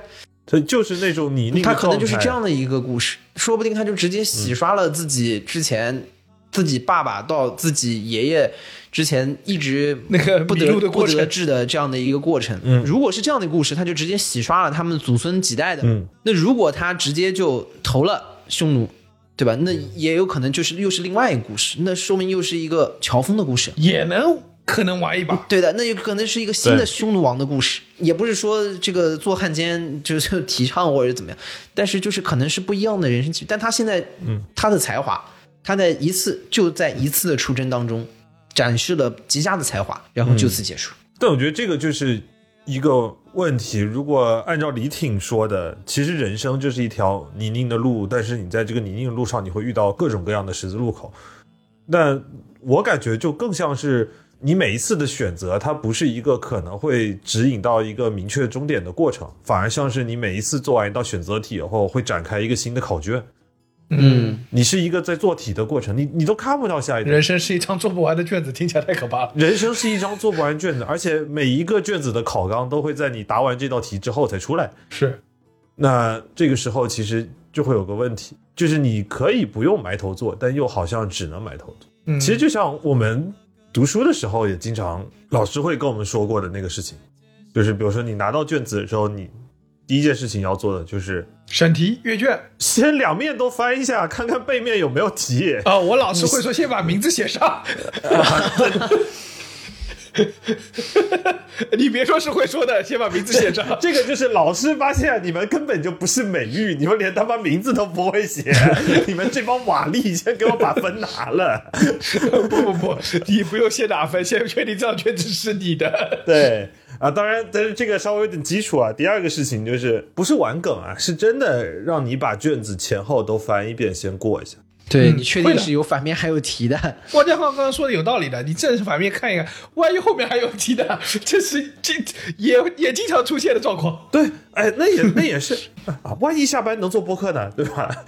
他就是那种泥泞的他可能就是这样的一个故事，说不定他就直接洗刷了自己之前、自己爸爸到自己爷爷之前一直那个不得不得志的这样的一个过程。嗯如果是这样的故事，他就直接洗刷了他们祖孙几代的。嗯，那如果他直接就投了匈奴，对吧？那也有可能就是又是另外一个故事，那说明又是一个乔峰的故事。也能可能玩一把。对的，那有可能是一个新的匈奴王的故事，也不是说这个做汉奸就是提倡或者怎么样，但是就是可能是不一样的人生剧。但他现在，嗯，他的才华，他在一次就在一次的出征当中展示了极佳的才华，然后就此结束。但我觉得这个就是一个问题，如果按照李挺说的，其实人生就是一条泥泞的路，但是你在这个泥泞的路上，你会遇到各种各样的十字路口。但我感觉就更像是你每一次的选择，它不是一个可能会指引到一个明确终点的过程，反而像是你每一次做完一道选择题以后，会展开一个新的考卷。嗯，你是一个在做题的过程，你你都看不到下一段。人生是一张做不完的卷子，听起来太可怕了。人生是一张做不完卷子，而且每一个卷子的考纲都会在你答完这道题之后才出来。是，那这个时候其实就会有个问题，就是你可以不用埋头做，但又好像只能埋头做。嗯，其实就像我们读书的时候，也经常老师会跟我们说过的那个事情，就是比如说你拿到卷子的时候，你第一件事情要做的就是审题阅卷先两面都翻一下，看看背面有没有题。啊、我老师会说先把名字写上。你别说是会说的，先把名字写上。这个就是老师发现你们根本就不是美育，你们连他妈名字都不会写，你们这帮瓦砾先给我把分拿了。不不不，你不用先打分，先确定这张卷子是你的。对啊，当然，但是这个稍微有点基础啊。第二个事情就是不是玩梗啊，是真的让你把卷子前后都翻一遍，先过一下。嗯对你确定是有反面还有题的？汪建浩刚刚说的有道理的，你正反面看一看，万一后面还有题的，这是这也也经常出现的状况。对，哎，那也那也是 啊，万一下班能做播客呢，对吧？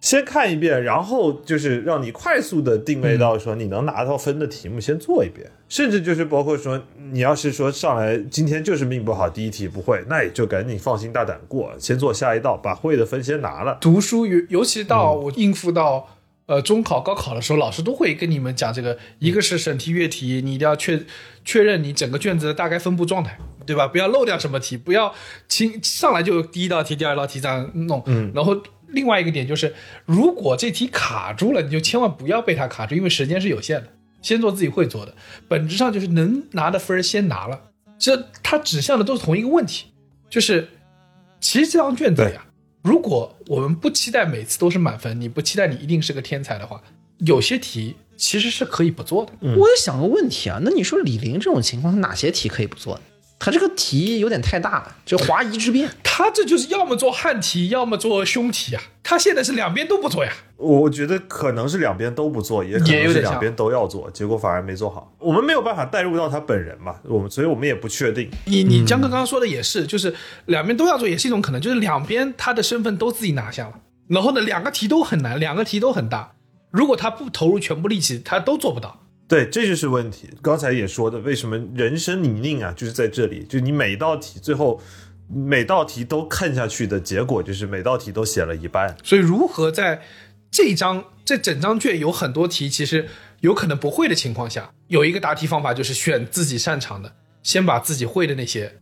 先看一遍，然后就是让你快速的定位到说你能拿到分的题目，先做一遍。甚至就是包括说，你要是说上来今天就是命不好，第一题不会，那也就赶紧放心大胆过，先做下一道，把会的分先拿了。读书尤尤其到我应付到呃中考、高考的时候，老师都会跟你们讲这个，一个是审题阅题，你一定要确确认你整个卷子的大概分布状态，对吧？不要漏掉什么题，不要轻上来就第一道题、第二道题这样弄。嗯，然后。另外一个点就是，如果这题卡住了，你就千万不要被它卡住，因为时间是有限的。先做自己会做的，本质上就是能拿的分先拿了。这它指向的都是同一个问题，就是其实这张卷子呀，如果我们不期待每次都是满分，你不期待你一定是个天才的话，有些题其实是可以不做的。我也想个问题啊，那你说李玲这种情况，哪些题可以不做呢？他这个题有点太大了，就华夷之辩。他这就是要么做汉题，要么做凶题啊。他现在是两边都不做呀。我觉得可能是两边都不做，也可能是两边都要做，结果反而没做好。我们没有办法带入到他本人嘛，我们所以我们也不确定。你你江哥刚刚说的也是，就是两边都要做，也是一种可能，就是两边他的身份都自己拿下了，然后呢，两个题都很难，两个题都很大。如果他不投入全部力气，他都做不到。对，这就是问题。刚才也说的，为什么人生泥泞啊，就是在这里，就你每一道题最后每道题都看下去的结果，就是每道题都写了一半。所以，如何在这张这整张卷有很多题其实有可能不会的情况下，有一个答题方法就是选自己擅长的，先把自己会的那些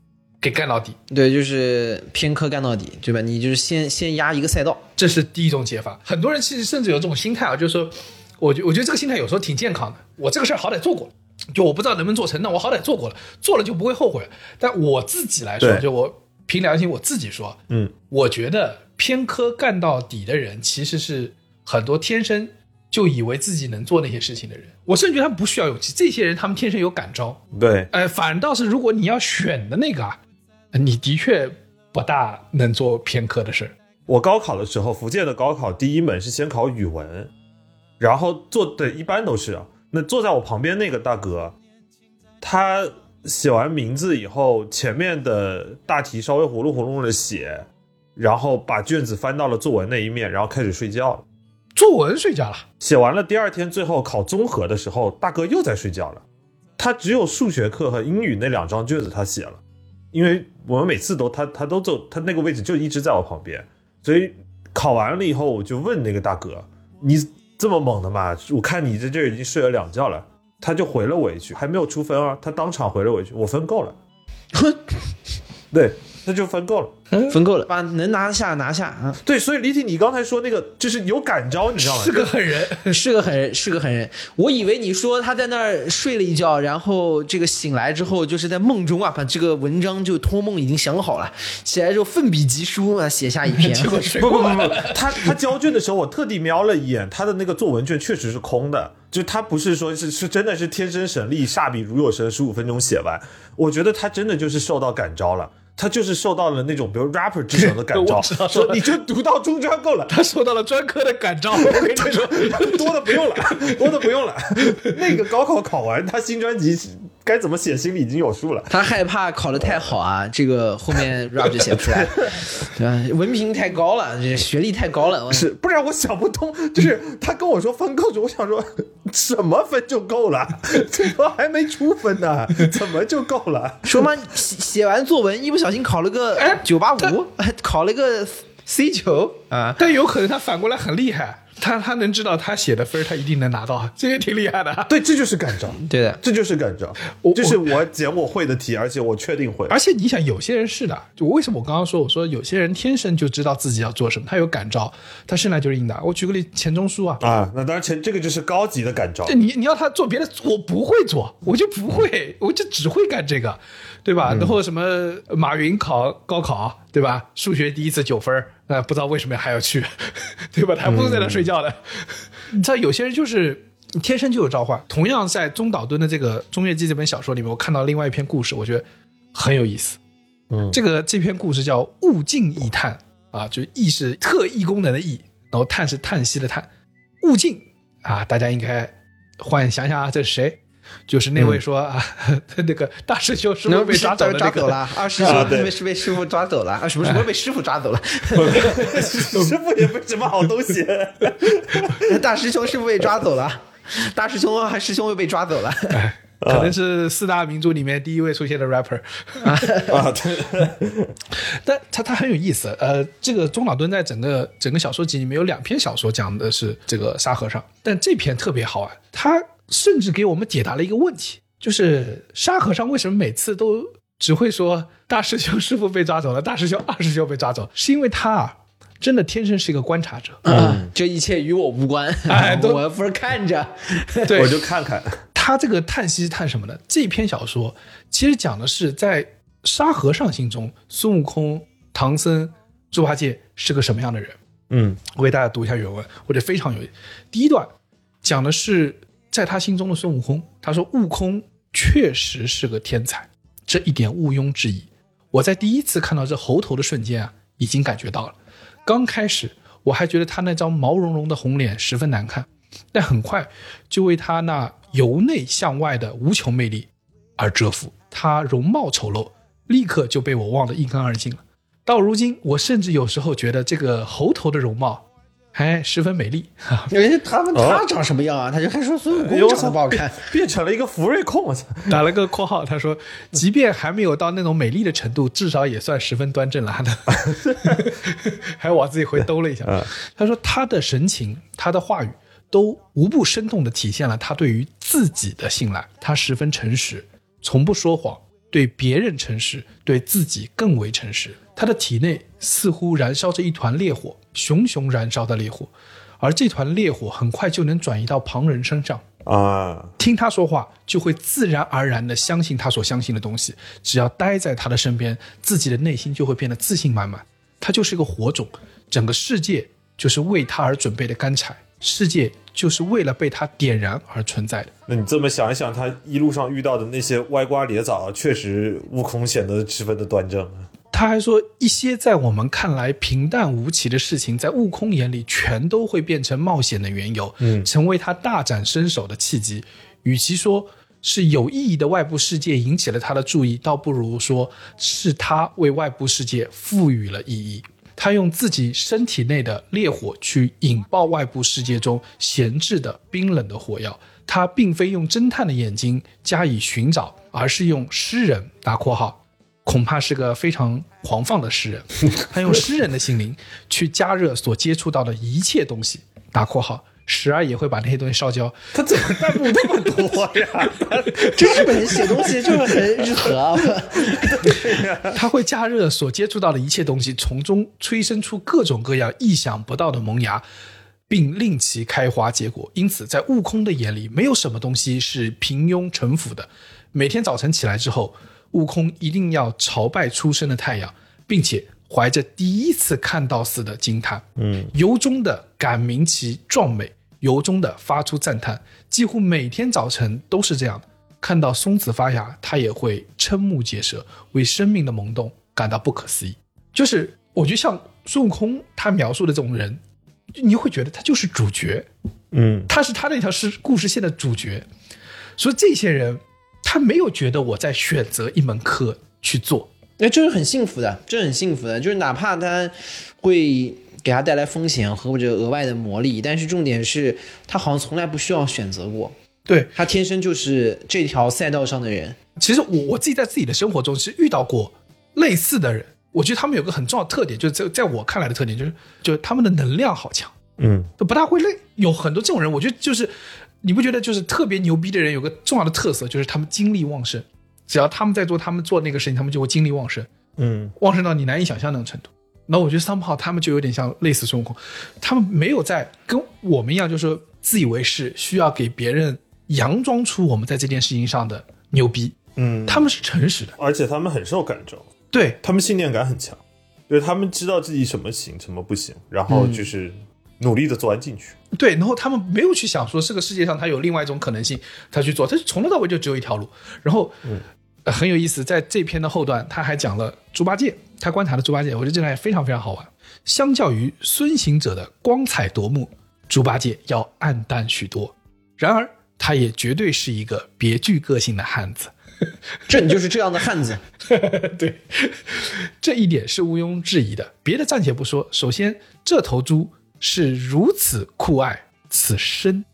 给干到底，对，就是偏科干到底，对吧？你就是先先压一个赛道，这是第一种解法。很多人其实甚至有这种心态啊，就是说，我觉我觉得这个心态有时候挺健康的。我这个事儿好歹做过了，就我不知道能不能做成，那我好歹做过了，做了就不会后悔了。但我自己来说，就我凭良心我自己说，嗯，我觉得偏科干到底的人，其实是很多天生就以为自己能做那些事情的人。我甚至觉得他们不需要勇气，这些人他们天生有感召。对，呃，反倒是如果你要选的那个啊，你的确不大能做偏科的事儿。我高考的时候，福建的高考第一门是先考语文，然后坐对一般都是啊。那坐在我旁边那个大哥，他写完名字以后，前面的大题稍微糊弄糊弄的写，然后把卷子翻到了作文那一面，然后开始睡觉了。作文睡觉了，写完了，第二天最后考综合的时候，大哥又在睡觉了。他只有数学课和英语那两张卷子他写了，因为我们每次都他他都坐他那个位置就一直在我旁边，所以考完了以后我就问那个大哥：“你这么猛的嘛？我看你在这儿已经睡了两觉了。”他就回了我一句：“还没有出分啊。”他当场回了我一句：“我分够了。”哼对，那就分够了。分够了，把能拿下拿下啊，对，所以李挺，你刚才说那个就是有感召，你知道吗？是个狠人。是个狠人，是个狠人。我以为你说他在那儿睡了一觉，然后这个醒来之后，就是在梦中啊，把这个文章就托梦已经想好了，起来之后奋笔疾书啊，写下一篇。结果睡不不。不不，他他交卷的时候，我特地瞄了一眼，他的那个作文卷确实是空的，就他不是说是是真的是天生神力，下笔如有神，十五分钟写完。我觉得他真的就是受到感召了。他就是受到了那种比如 rapper 之神的感召。说你就读到中专够了，他受到了专科的感召，我跟你说，多的不用了，多的不用了。那个高考考完，他新专辑该怎么写，心里已经有数了。他害怕考得太好啊，这个后面 rap 就写不出来，对吧？文凭太高了，这学历太高了。是，不然我想不通。就是他跟我说分够就，我想说什么分就够了？这都还没出分呢，怎么就够了？说嘛，写写完作文一不小心考了个哎九八五，考了个 C 九啊。但有可能他反过来很厉害，他他能知道他写的分儿他一定能拿到，这也挺厉害的。对，这就是感召，对的，这就是感召。我，就是我捡我会的题，而且我确定会。而且你想，有些人是的，就为什么我刚刚说，我说有些人天生就知道自己要做什么，他有感召，他生来就是硬的。我举个例，钱钟书啊，啊，那当然钱这个就是高级的感召。这，你你要他做别的，我不会做，我就不会，我就只会干这个，对吧？然后什么马云考高考，对吧？数学第一次九分儿，呃，不知道为什么还要去，对吧？他不是在那睡觉的。你知道有些人就是天生就有召唤。同样在中岛敦的这个《中月记》这本小说里面，我看到另外一篇故事，我觉得很有意思。嗯这个这篇故事叫“物尽异叹”啊，就是异是特异功能的异，然后叹是叹息的叹。物尽啊，大家应该幻想想啊，这是谁？就是那位说、啊，那个大师兄是不是被抓走了那个？抓走了，二师兄被 是被师傅抓走了，啊，什么什么被师傅抓走了？师傅也不是什么好东西。大师兄师傅被抓走了，大师兄还师兄又被抓走了。可能是四大名著里面第一位出现的 rapper，啊，对，但他他很有意思。呃，这个中岛敦在整个整个小说集里面有两篇小说讲的是这个沙和尚，但这篇特别好玩，他甚至给我们解答了一个问题，就是沙和尚为什么每次都只会说大师兄师傅被抓走了，大师兄二师兄被抓走，是因为他啊真的天生是一个观察者。啊，这一切与我无关，哎都我不是看着。对，我就看看。他这个叹息叹什么呢？这篇小说其实讲的是在沙和尚心中，孙悟空、唐僧、猪八戒是个什么样的人。嗯我给大家读一下原文，我觉得非常有意思。第一段讲的是在他心中的孙悟空，他说悟空确实是个天才，这一点毋庸置疑。我在第一次看到这猴头的瞬间啊，已经感觉到了。刚开始我还觉得他那张毛茸茸的红脸十分难看，但很快就为他那由内向外的无穷魅力而折服。他容貌丑陋，立刻就被我忘得一干二净了。到如今，我甚至有时候觉得这个猴头的容貌还十分美丽。人家他问他长什么样啊？他就还说孙悟空长得不好看。变成了一个福瑞控，我操！打了个括号，他说，即便还没有到那种美丽的程度，至少也算十分端正了。他的，还往自己回兜了一下。他说，他的神情，他的话语，都无不生动地体现了他对于自己的信赖。他十分诚实，从不说谎，对别人诚实，对自己更为诚实。他的体内似乎燃烧着一团烈火，熊熊燃烧的烈火，而这团烈火很快就能转移到旁人身上。啊，听他说话，就会自然而然的相信他所相信的东西。只要待在他的身边，自己的内心就会变得自信满满。他就是一个火种，整个世界就是为他而准备的干柴，世界就是为了被他点燃而存在的。那你这么想一想，他一路上遇到的那些歪瓜裂枣，确实悟空显得十分的端正。他还说，一些在我们看来平淡无奇的事情，在悟空眼里全都会变成冒险的缘由，嗯成为他大展身手的契机。与其说是有意义的外部世界引起了他的注意，倒不如说是他为外部世界赋予了意义。他用自己身体内的烈火去引爆外部世界中闲置的冰冷的火药。他并非用侦探的眼睛加以寻找，而是用诗人（打括号）恐怕是个非常狂放的诗人。他用诗人的心灵去加热所接触到的一切东西（打括号），时而也会把那些东西烧焦。他怎么弹幕那么多呀？这日本人写东西就是很日和啊。他会加热所接触到的一切东西，从中催生出各种各样意想不到的萌芽，并令其开花结果。因此，在悟空的眼里，没有什么东西是平庸臣服的。每天早晨起来之后，悟空一定要朝拜出生的太阳，并且怀着第一次看到似的惊叹，嗯，由衷的感鸣其壮美，由衷的发出赞叹。几乎每天早晨都是这样的。看到松子发芽，他也会瞠目结舌，为生命的萌动感到不可思议。就是我觉得像孙悟空他描述的这种人，你会觉得他就是主角，嗯他是他那条是故事线的主角。所以这些人，他没有觉得我在选择一门课去做，那这是很幸福的，这是很幸福的，就是哪怕他会给他带来风险和或者额外的磨砺，但是重点是他好像从来不需要选择过，对，他天生就是这条赛道上的人。其实我我自己在自己的生活中是遇到过类似的人，我觉得他们有个很重要的特点，就是在在我看来的特点就是，就是他们的能量好强，嗯就不大会累。有很多这种人，我觉得就是你不觉得就是特别牛逼的人有个重要的特色，就是他们精力旺盛。只要他们在做他们做那个事情，他们就会精力旺盛，嗯。旺盛到你难以想象那种程度。那我觉得三炮他们就有点像类似孙悟空，他们没有在跟我们一样，就是自以为是，需要给别人佯装出我们在这件事情上的牛逼。嗯，他们是诚实的，而且他们很受感召，对。他们信念感很强，就是他们知道自己什么行，什么不行，然后就是努力的钻进去。对，然后他们没有去想说这个世界上它有另外一种可能性，他去做，他从头到尾就只有一条路。然后、呃很有意思，在这篇的后段，他还讲了猪八戒，他观察了猪八戒，我觉得这段也非常非常好玩。相较于孙行者的光彩夺目，猪八戒要暗淡许多。然而，他也绝对是一个别具个性的汉子。朕就是这样的汉子。对，这一点是毋庸置疑的。别的暂且不说，首先这头猪是如此酷爱此生，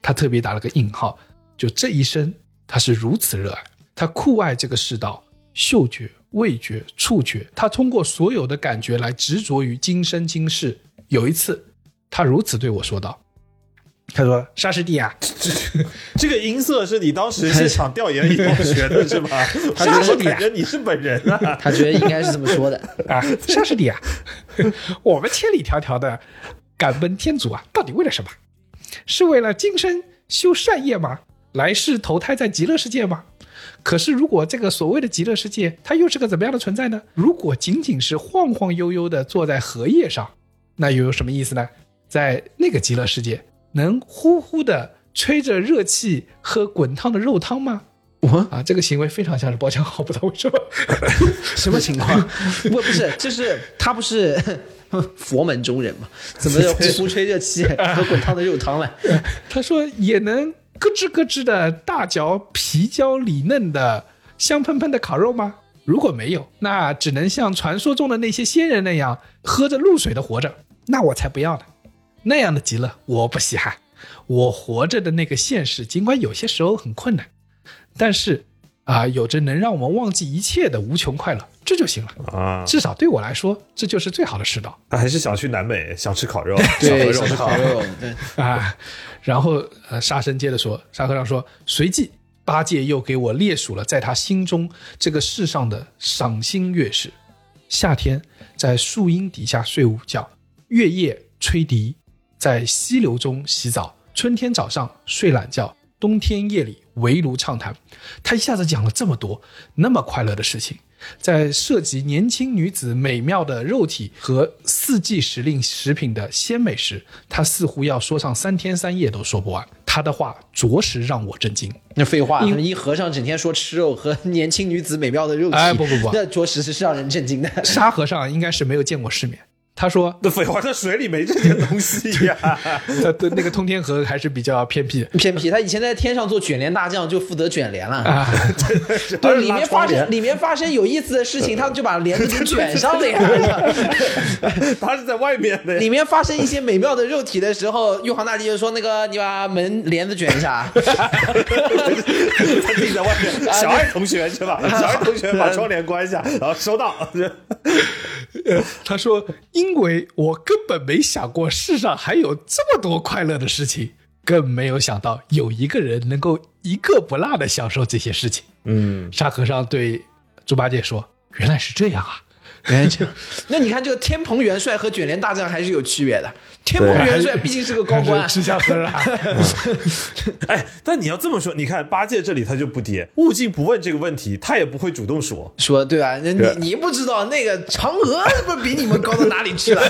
他特别打了个引号，就这一生他是如此热爱，他酷爱这个世道，嗅觉、味觉、触觉，他通过所有的感觉来执着于今生今世。有一次，他如此对我说道：“他说，沙师弟啊，这个音色是你当时现场调研以后学的是吧？他觉得我感觉你是本人啊。他觉得应该是这么说的。啊，沙师弟啊，我们千里迢迢的敢奔天竺啊，到底为了什么？是为了今生修善业吗？来世投胎在极乐世界吗？可是，如果这个所谓的极乐世界，它又是个怎么样的存在呢？如果仅仅是晃晃悠悠的坐在荷叶上，那又有什么意思呢？在那个极乐世界，能呼呼的吹着热气喝滚烫的肉汤吗？我啊，这个行为非常像是包浆好，不知道为什么。什么情况？不不是，就是他不是 佛门中人嘛？怎么呼呼吹热气喝滚烫的肉汤了？他说也能咯吱咯吱的大嚼皮焦里嫩的香喷喷的烤肉吗？如果没有，那只能像传说中的那些仙人那样喝着露水的活着。那我才不要呢！那样的极乐我不稀罕。我活着的那个现实，尽管有些时候很困难，但是啊、有着能让我们忘记一切的无穷快乐，这就行了。啊，至少对我来说，这就是最好的世道。他还是想去南美，想吃烤肉，对，肉想吃烤。肉，对，啊，然后呃，沙僧接着说，沙和尚说，随即八戒又给我列数了在他心中这个世上的赏心悦事：夏天在树荫底下睡午觉，月夜吹笛，在溪流中洗澡，春天早上睡懒觉，冬天夜里围炉畅谈。他一下子讲了这么多那么快乐的事情。在涉及年轻女子美妙的肉体和四季时令食品的鲜美时，他似乎要说上三天三夜都说不完。他的话着实让我震惊。那废话，因一和尚整天说吃肉和年轻女子美妙的肉体，哎不不不那着实是让人震惊的。沙和尚应该是没有见过世面。他说那废话，那水里没这些东西呀。他的那个通天河还是比较偏僻偏僻，他以前在天上做卷帘大将，就负责卷帘了。啊。对，里面发生里面发生有意思的事情，他们就把帘子给卷上了呀。他是在外面的呀。里面发生一些美妙的肉体的时候，玉皇大帝就说：“那个，你把门帘子卷一下。他自己在外面，小爱同学是吧？小爱同学把窗帘关一下，然后收到。他说：“因为我根本没想过世上还有这么多快乐的事情，更没有想到有一个人能够一个不落的享受这些事情。”嗯，沙和尚对猪八戒说：“原来是这样啊！原来这样。那你看这个天蓬元帅和卷帘大将还是有区别的。天蓬元帅毕竟是个高官，吃香喝辣。哎，但你要这么说，你看八戒这里他就不跌，悟净不问这个问题，他也不会主动说。说对吧？你你不知道那个嫦娥不是比你们高到哪里去了？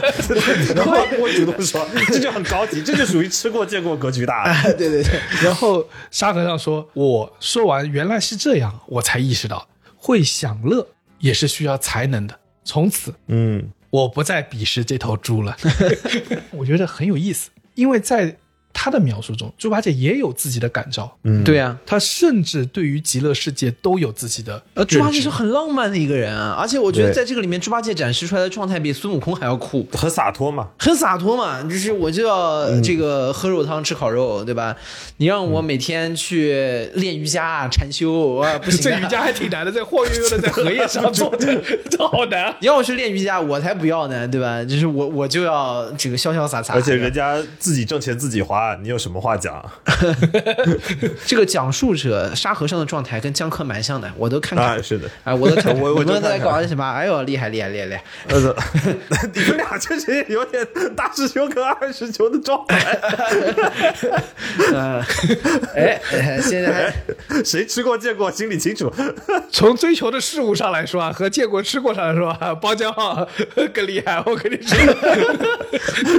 然后不会主动说，这就很高级，这就属于吃过见过格局大。对对对，然后沙和尚说：“我说完原来是这样，我才意识到会享乐也是需要才能的。从此嗯，我不再鄙视这头猪了。我觉得很有意思，因为在他的描述中，猪八戒也有自己的感召，嗯。对呀、他甚至对于极乐世界都有自己的呃，猪八戒是很浪漫的一个人啊，而且我觉得在这个里面，猪八戒展示出来的状态比孙悟空还要酷，很洒脱嘛。很洒脱嘛。就是我就要这个喝肉汤吃烤肉，对吧？你让我每天去练瑜伽禅修啊，不行、啊，这瑜伽还挺难的，在晃悠悠的在荷叶上做着，这好难。你让我去练瑜伽，我才不要呢，对吧？就是我我就要这个潇潇洒洒，而且人家自己挣钱自己花，你有什么话讲？这个讲述者沙和尚的状态跟江科蛮像的，我都看看。啊，是的，哎，我都看，我我你们在搞什么？哎呦，厉害厉害厉害厉害！呃，你们俩确实有点大师兄跟二师兄的状态，呃，哎，哎现在还谁吃过见过，心里清楚。从追求的事物上来说啊，和见过吃过上来说啊，包浆浩更厉害。我跟你说，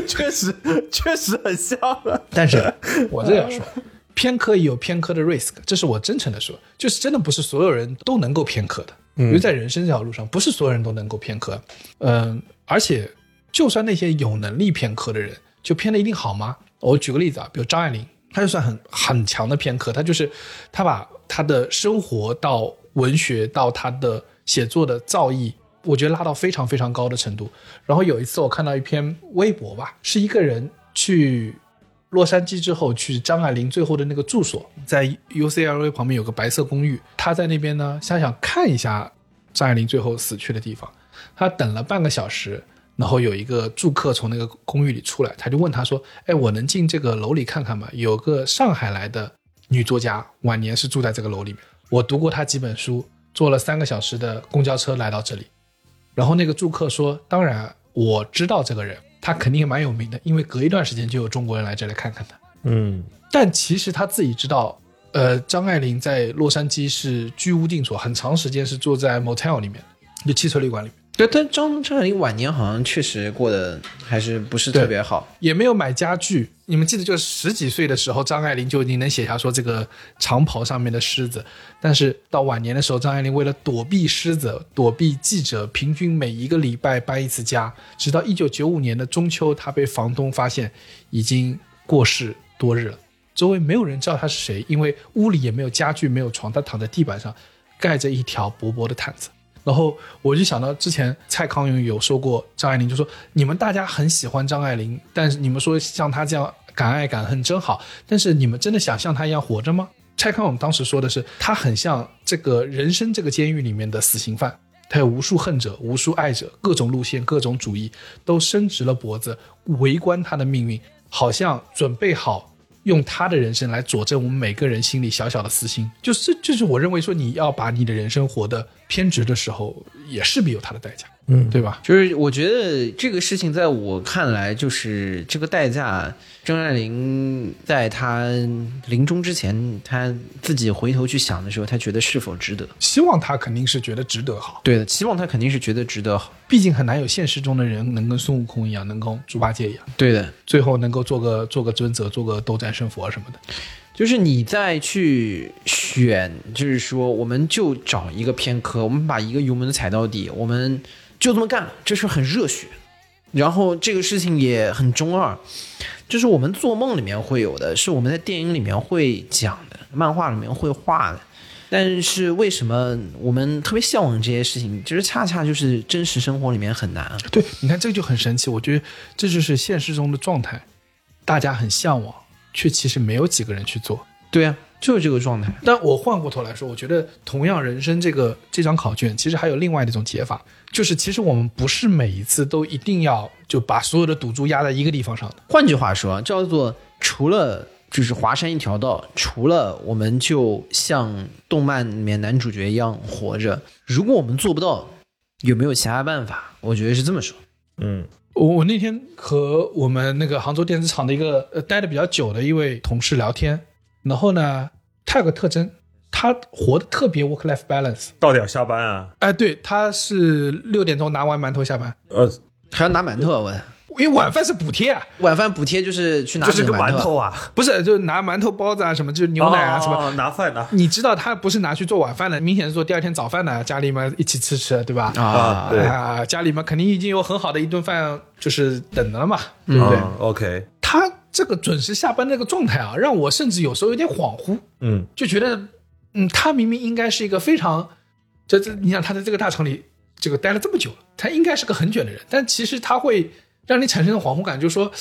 确实确实很像啊。但是 我这样说，偏科也有偏科的 risk，这是我真诚的说，就是真的不是所有人都能够偏科的，因为在人生这条路上，不是所有人都能够偏科。嗯、而且就算那些有能力偏科的人，就偏的一定好吗？我举个例子啊，比如张爱玲，她就算很很强的偏科，她就是她把她的生活到文学到她的写作的造诣，我觉得拉到非常非常高的程度。然后有一次我看到一篇微博吧，是一个人去洛杉矶之后去张爱玲最后的那个住所，在 UCLA 旁边有个白色公寓，他在那边呢想想看一下张爱玲最后死去的地方，他等了半个小时。然后有一个住客从那个公寓里出来，他就问他说：“哎，我能进这个楼里看看吗？有个上海来的女作家，晚年是住在这个楼里面。我读过她几本书，坐了三个小时的公交车来到这里。然后那个住客说：“当然，我知道这个人，他肯定蛮有名的，因为隔一段时间就有中国人来这里看看他。嗯，但其实他自己知道，呃，张爱玲在洛杉矶是居无定所，很长时间是住在 motel 里面，就汽车旅馆里面，对，但张张爱玲晚年好像确实过得还是不是特别好。也没有买家具。你们记得，就是十几岁的时候，张爱玲就已经能写下说这个长袍上面的狮子。但是到晚年的时候，张爱玲为了躲避狮子、躲避记者，平均每一个礼拜搬一次家。直到一九九五年的中秋，她被房东发现已经过世多日了，周围没有人知道她是谁，因为屋里也没有家具、没有床，她躺在地板上，盖着一条薄薄的毯子。然后我就想到之前蔡康永有说过张爱玲，就说你们大家很喜欢张爱玲，但是你们说像她这样敢爱敢恨真好，但是你们真的想像她一样活着吗？蔡康永当时说的是，他很像这个人生这个监狱里面的死刑犯，他有无数恨者、无数爱者，各种路线、各种主义，都伸直了脖子围观他的命运，好像准备好用他的人生来佐证我们每个人心里小小的私心。就是，就是我认为说你要把你的人生活得偏执的时候，也势必有它的代价，嗯，对吧？就是我觉得这个事情在我看来，就是这个代价。张爱玲在她临终之前，她自己回头去想的时候，她觉得是否值得？希望她肯定是觉得值得好，对的，希望她肯定是觉得值得好。毕竟很难有现实中的人能跟孙悟空一样，能跟猪八戒一样，对的，最后能够做个做个尊者，做个斗战胜佛什么的。就是你再去选，就是说，我们就找一个偏科，我们把一个油门踩到底，我们就这么干，这事很热血。然后这个事情也很中二，就是我们做梦里面会有的，是我们在电影里面会讲的，漫画里面会画的。但是为什么我们特别向往这些事情？其实恰恰就是真实生活里面很难。对，你看这个就很神奇，我觉得这就是现实中的状态，大家很向往，却其实没有几个人去做。对啊，就是这个状态。但我换过头来说，我觉得同样人生这个这张考卷，其实还有另外的一种解法，就是其实我们不是每一次都一定要就把所有的赌注压在一个地方上的。换句话说，叫做除了就是华山一条道，除了我们就像动漫里面男主角一样活着，如果我们做不到，有没有其他办法？我觉得是这么说。嗯我我那天和我们那个杭州电子厂的一个呃待的比较久的一位同事聊天，然后呢，他有个特征，他活得特别 work life balance。到点下班啊，哎，对，他是六点钟拿完馒头下班，呃，还要拿馒头啊！我因为晚饭是补贴啊，晚饭补贴就是去拿这是个馒馒头啊，不是就拿馒头包子啊什么，就是牛奶啊什么。哦拿饭拿你知道他不是拿去做晚饭的，明显是做第二天早饭的，家里面一起吃吃，对吧？啊，对，啊，家里面肯定已经有很好的一顿饭就是等着了嘛，对不对？嗯，OK，他这个准时下班那个状态啊，让我甚至有时候有点恍惚，嗯就觉得，嗯，他明明应该是一个非常，这这，你想他在这个大厂里这个待了这么久了，他应该是个很卷的人，但其实他会让你产生的恍惚感，就是说，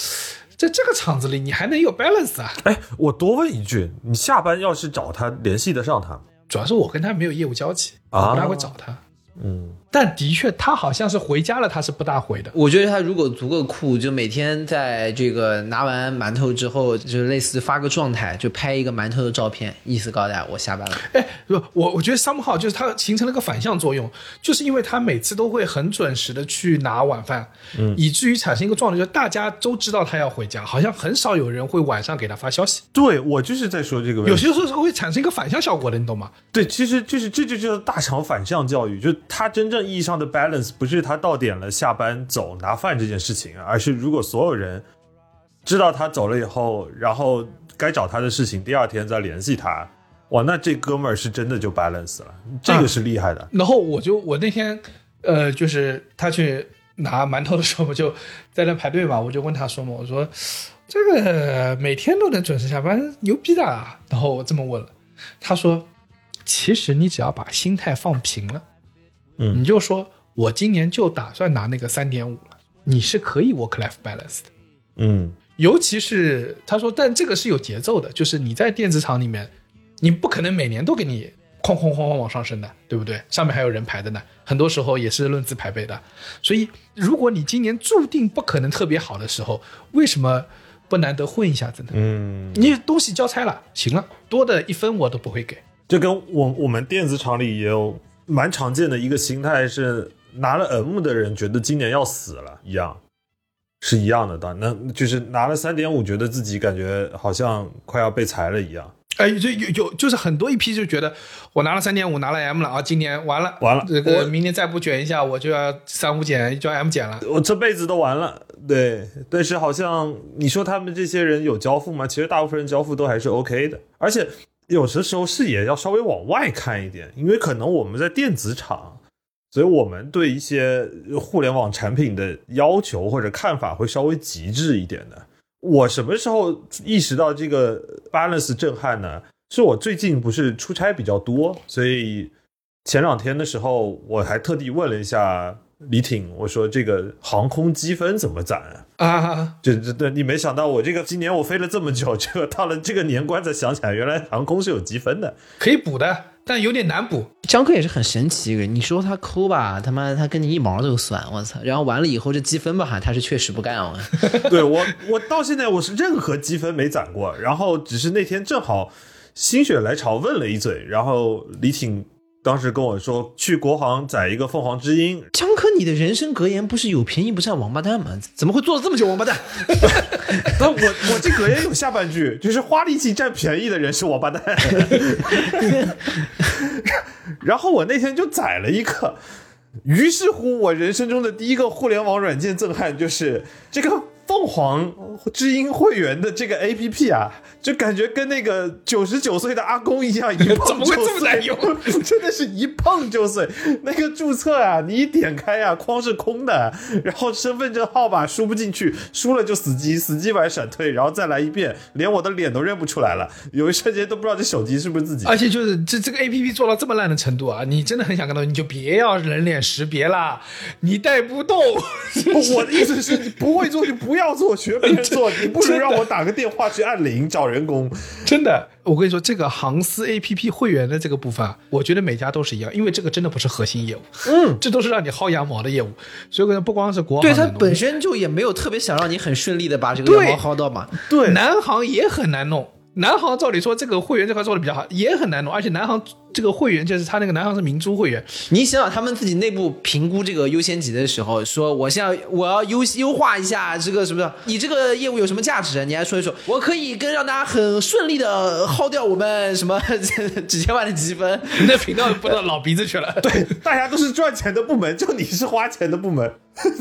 在这个厂子里你还能有 balance 啊？哎，我多问一句，你下班要是找他联系得上他吗？主要是我跟他没有业务交集，啊我不大会找他。嗯，但的确，他好像是回家了，他是不大回的。我觉得他如果足够酷，就每天在这个拿完馒头之后，就类似发个状态，就拍一个馒头的照片，意思告诉大家我下班了。哎，不，我我觉得 somehow 就是他形成了个反向作用，就是因为他每次都会很准时的去拿晚饭，嗯，以至于产生一个状态，就是大家都知道他要回家，好像很少有人会晚上给他发消息。对我就是在说这个问题。有些时候是会产生一个反向效果的，你懂吗？对，其实就是这就叫大厂反向教育，就他真正意义上的 balance 不是他到点了下班走拿饭这件事情，而是如果所有人知道他走了以后，然后该找他的事情第二天再联系他，哇，那这哥们儿是真的就 balance 了，这个是厉害的。然后我就我那天，呃，就是他去拿馒头的时候，我就在那排队嘛，我就问他说嘛，我说这个每天都能准时下班，牛逼的啊。然后我这么问了，他说，其实你只要把心态放平了，嗯你就说我今年就打算拿那个三点五了，你是可以 work life balance 的。嗯尤其是他说，但这个是有节奏的，就是你在电子厂里面，你不可能每年都给你哐哐哐哐往上升的，对不对？上面还有人排的呢，很多时候也是论资排辈的。所以，如果你今年注定不可能特别好的时候，为什么不难得混一下子呢？嗯，你东西交差了，行了，多的一分我都不会给。就跟我我们电子厂里也有蛮常见的一个心态是，拿了 M 的人觉得今年要死了一样，是一样的。当那就是拿了三点五，觉得自己感觉好像快要被裁了一样。哎，就有有就是很多一批就觉得我拿了三点五，拿了 M 了啊，今年完了，完了这个我明年再不卷一下，我就要三五减，就要 M 减了。我这辈子都完了，对。但是好像你说他们这些人有交付吗？其实大部分人交付都还是 OK 的，而且有的时候视野要稍微往外看一点，因为可能我们在电子厂，所以我们对一些互联网产品的要求或者看法会稍微极致一点的。我什么时候意识到这个 balance 震撼呢？是我最近不是出差比较多，所以前两天的时候，我还特地问了一下李挺，我说这个航空积分怎么攒啊？啊，这这对你没想到，我这个今年我飞了这么久，这个到了这个年关才想起来，原来航空是有积分的。可以补的，但有点难补。江科也是很神奇一个人，你说他抠吧，他妈他跟你一毛都算，我操！然后完了以后这积分吧，哈，他是确实不干哦。对我，我到现在我是任何积分没攒过，然后只是那天正好心血来潮问了一嘴，然后李挺当时跟我说去国航载一个凤凰之音，江科，你的人生格言不是有便宜不占王八蛋吗？怎么会做了这么久王八蛋？那我我这格言有下半句，就是花力气占便宜的人是王八蛋。然后我那天就载了一个，于是乎我人生中的第一个互联网软件震撼就是这个凤凰知音会员的这个 A P P 啊，就感觉跟那个九十九岁的阿公一样，一碰 怎么会就这么难用碎 真的是一碰就碎。那个注册啊，你一点开啊，框是空的，然后身份证号码输不进去，输了就死机，死机完闪退，然后再来一遍，连我的脸都认不出来了，有一瞬间都不知道这手机是不是自己。而且就是这这个 A P P 做到这么烂的程度啊，你真的很想看到，你就别要人脸识别啦，你带不动。我的意思是，你不会做就不要做，学别人做，你不如让我打个电话去按铃找人工。真的，我跟你说，这个航司 A P P 会员的这个部分啊，我觉得每家都是一样，因为这个真的不是核心业务，嗯，这都是让你薅羊毛的业务。所以可能不光是国航对他本身就也没有特别想让你很顺利的把这个羊毛薅到嘛。对，南航也很难弄。南航照理说这个会员这块做的比较好，也很难弄，而且南航这个会员就是他那个南航是明珠会员，你想想，他们自己内部评估这个优先级的时候，说我现在我要优优化一下这个什么的，你这个业务有什么价值？你来说一说，我可以跟让大家很顺利的耗掉我们 什么几千万的积分。你的频道播到老鼻子去了。对，大家都是赚钱的部门，就你是花钱的部门，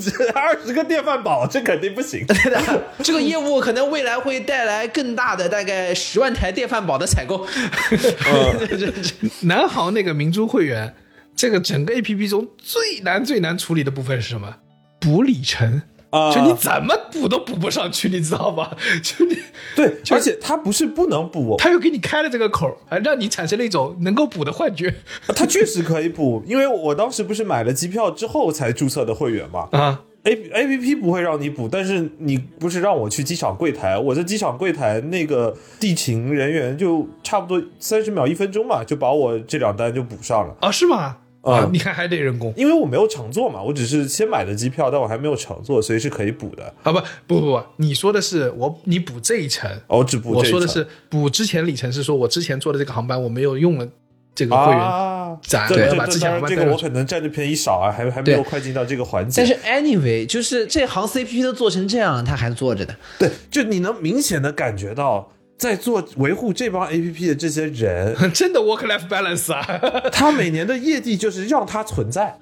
这 二十个电饭煲，这肯定不行。对的，这个业务可能未来会带来更大的，大概十万台电饭煲的采购。南航那个明珠会员，这个整个 A P P 中最难最难处理的部分是什么？补里程。啊就你怎么补都补不上去，你知道吗？就你，对，而且它不是不能补，他又给你开了这个口让你产生了一种能够补的幻觉 它确实可以补，因为我当时不是买了机票之后才注册的会员嘛。啊！A A P P 不会让你补，但是你不是让我去机场柜台，我在机场柜台那个地勤人员就差不多三十秒一分钟嘛，就把我这两单就补上了。啊，是吗？啊啊，你看还得人工因为我没有乘坐嘛，我只是先买的机票，但我还没有乘坐，所以是可以补的。啊？不不不不，你说的是我你补这一程，哦，只补这一程我说的是补之前里程是说我之前坐的这个航班我没有用了这个会员啊，攒对对要把之前对当然这个我可能占的便宜少啊，还还没有快进到这个环节。但是 anyway，就是这行 CP 都做成这样，他还做着的。对，就你能明显的感觉到，在做维护这帮 A P P 的这些人，真的 work life balance 啊！他每年的业绩就是让它存在，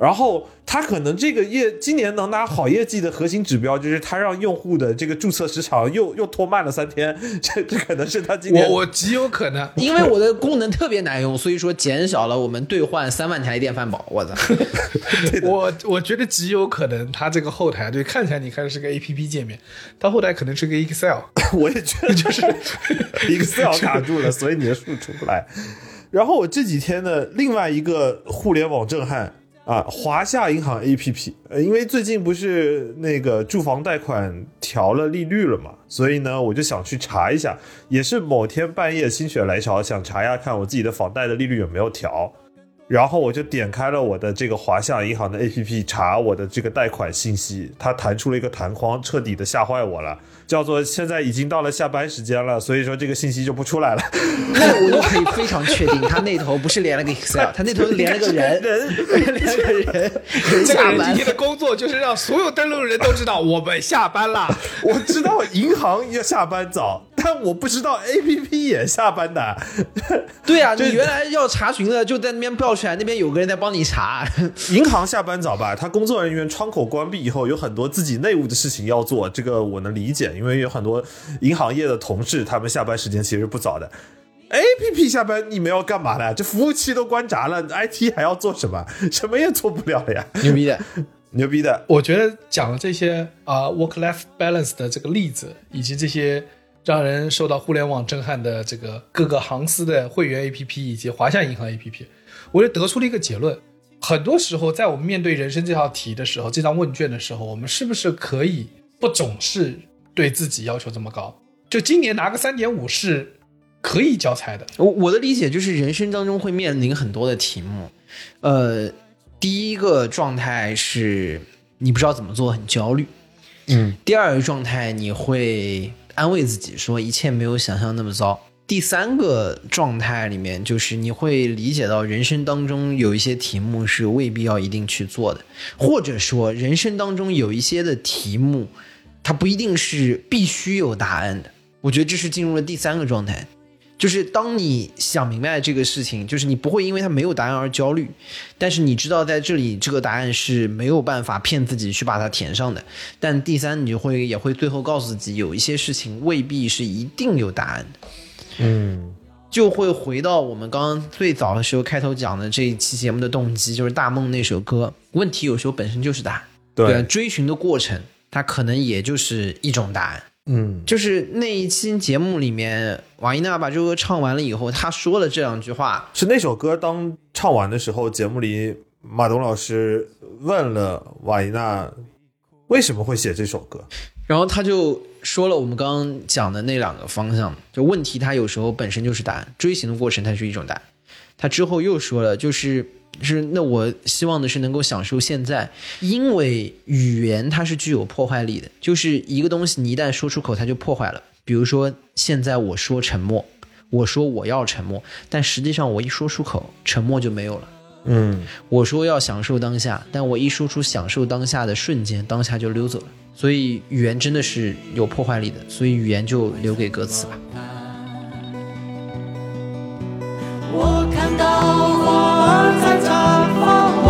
然后他可能这个业今年能拿好业绩的核心指标就是他让用户的这个注册时长又又拖慢了三天，这这可能是他今年我我极有可能，因为我的功能特别难用，所以说减少了我们兑换三万台电饭煲。我操！我我觉得极有可能，它这个后台对看起来你看是个 A P P 界面，它后台可能是个 Excel。我也觉得就是 Excel 卡住了，所以你的数出不来。然后我这几天的另外一个互联网震撼啊，华夏银行 APP，呃，因为最近不是那个住房贷款调了利率了嘛，所以呢，我就想去查一下，也是某天半夜心血来潮，想查一下看我自己的房贷的利率有没有调。然后我就点开了我的这个华夏银行的 APP 查我的这个贷款信息，它弹出了一个弹框，彻底的吓坏我了，叫做现在已经到了下班时间了，所以说这个信息就不出来了。那我就可以非常确定，他那头不是连了个 Excel，他那头连了个人，连了个人，这个下班人今天的工作就是让所有登录人都知道我们下班啦。我知道银行要下班早，但我不知道 APP 也下班的。对啊，你原来要查询的就在那边报出来，那边有个人在帮你查。银行下班早吧，他工作人员窗口关闭以后，有很多自己内务的事情要做，这个我能理解，因为有很多银行业的同事，他们下班时间其实不早的。A P P 下班你们要干嘛呢？这服务器都关闸了，I T 还要做什么？什么也做不了了呀！牛逼的，牛逼的，我觉得讲了这些啊、work life balance 的这个例子，以及这些让人受到互联网震撼的这个各个航司的会员 APP 以及华夏银行 APP，我就得出了一个结论：很多时候，在我们面对人生这道题的时候，这张问卷的时候，我们是不是可以不总是对自己要求这么高？就今年拿个三点五是可以交差的。我我的理解就是人生当中会面临很多的题目，呃，第一个状态是你不知道怎么做，很焦虑。嗯，第二个状态你会安慰自己说一切没有想象那么糟。第三个状态里面就是你会理解到人生当中有一些题目是未必要一定去做的，或者说人生当中有一些的题目，它不一定是必须有答案的。我觉得这是进入了第三个状态，就是当你想明白这个事情，就是你不会因为它没有答案而焦虑，但是你知道在这里这个答案是没有办法骗自己去把它填上的。但第三，你就会也会最后告诉自己，有一些事情未必是一定有答案的。嗯，就会回到我们刚刚最早的时候开头讲的这一期节目的动机，就是《大梦》那首歌。问题有时候本身就是答案，对啊，追寻的过程，它可能也就是一种答案。嗯，就是那一期节目里面，瓦伊娜把这首歌唱完了以后，她说了这两句话，是那首歌当唱完的时候，节目里马东老师问了瓦伊娜为什么会写这首歌。然后他就说了我们刚刚讲的那两个方向，就问题它有时候本身就是答案，追寻的过程它是一种答案。他之后又说了，就是是那我希望的是能够享受现在，因为语言它是具有破坏力的，就是一个东西你一旦说出口，它就破坏了。比如说现在我说沉默，我说我要沉默，但实际上我一说出口，沉默就没有了。嗯，我说要享受当下，但我一说出享受当下的瞬间，当下就溜走了。所以语言真的是有破坏力的，所以语言就留给歌词吧。我看到花儿在 Oh.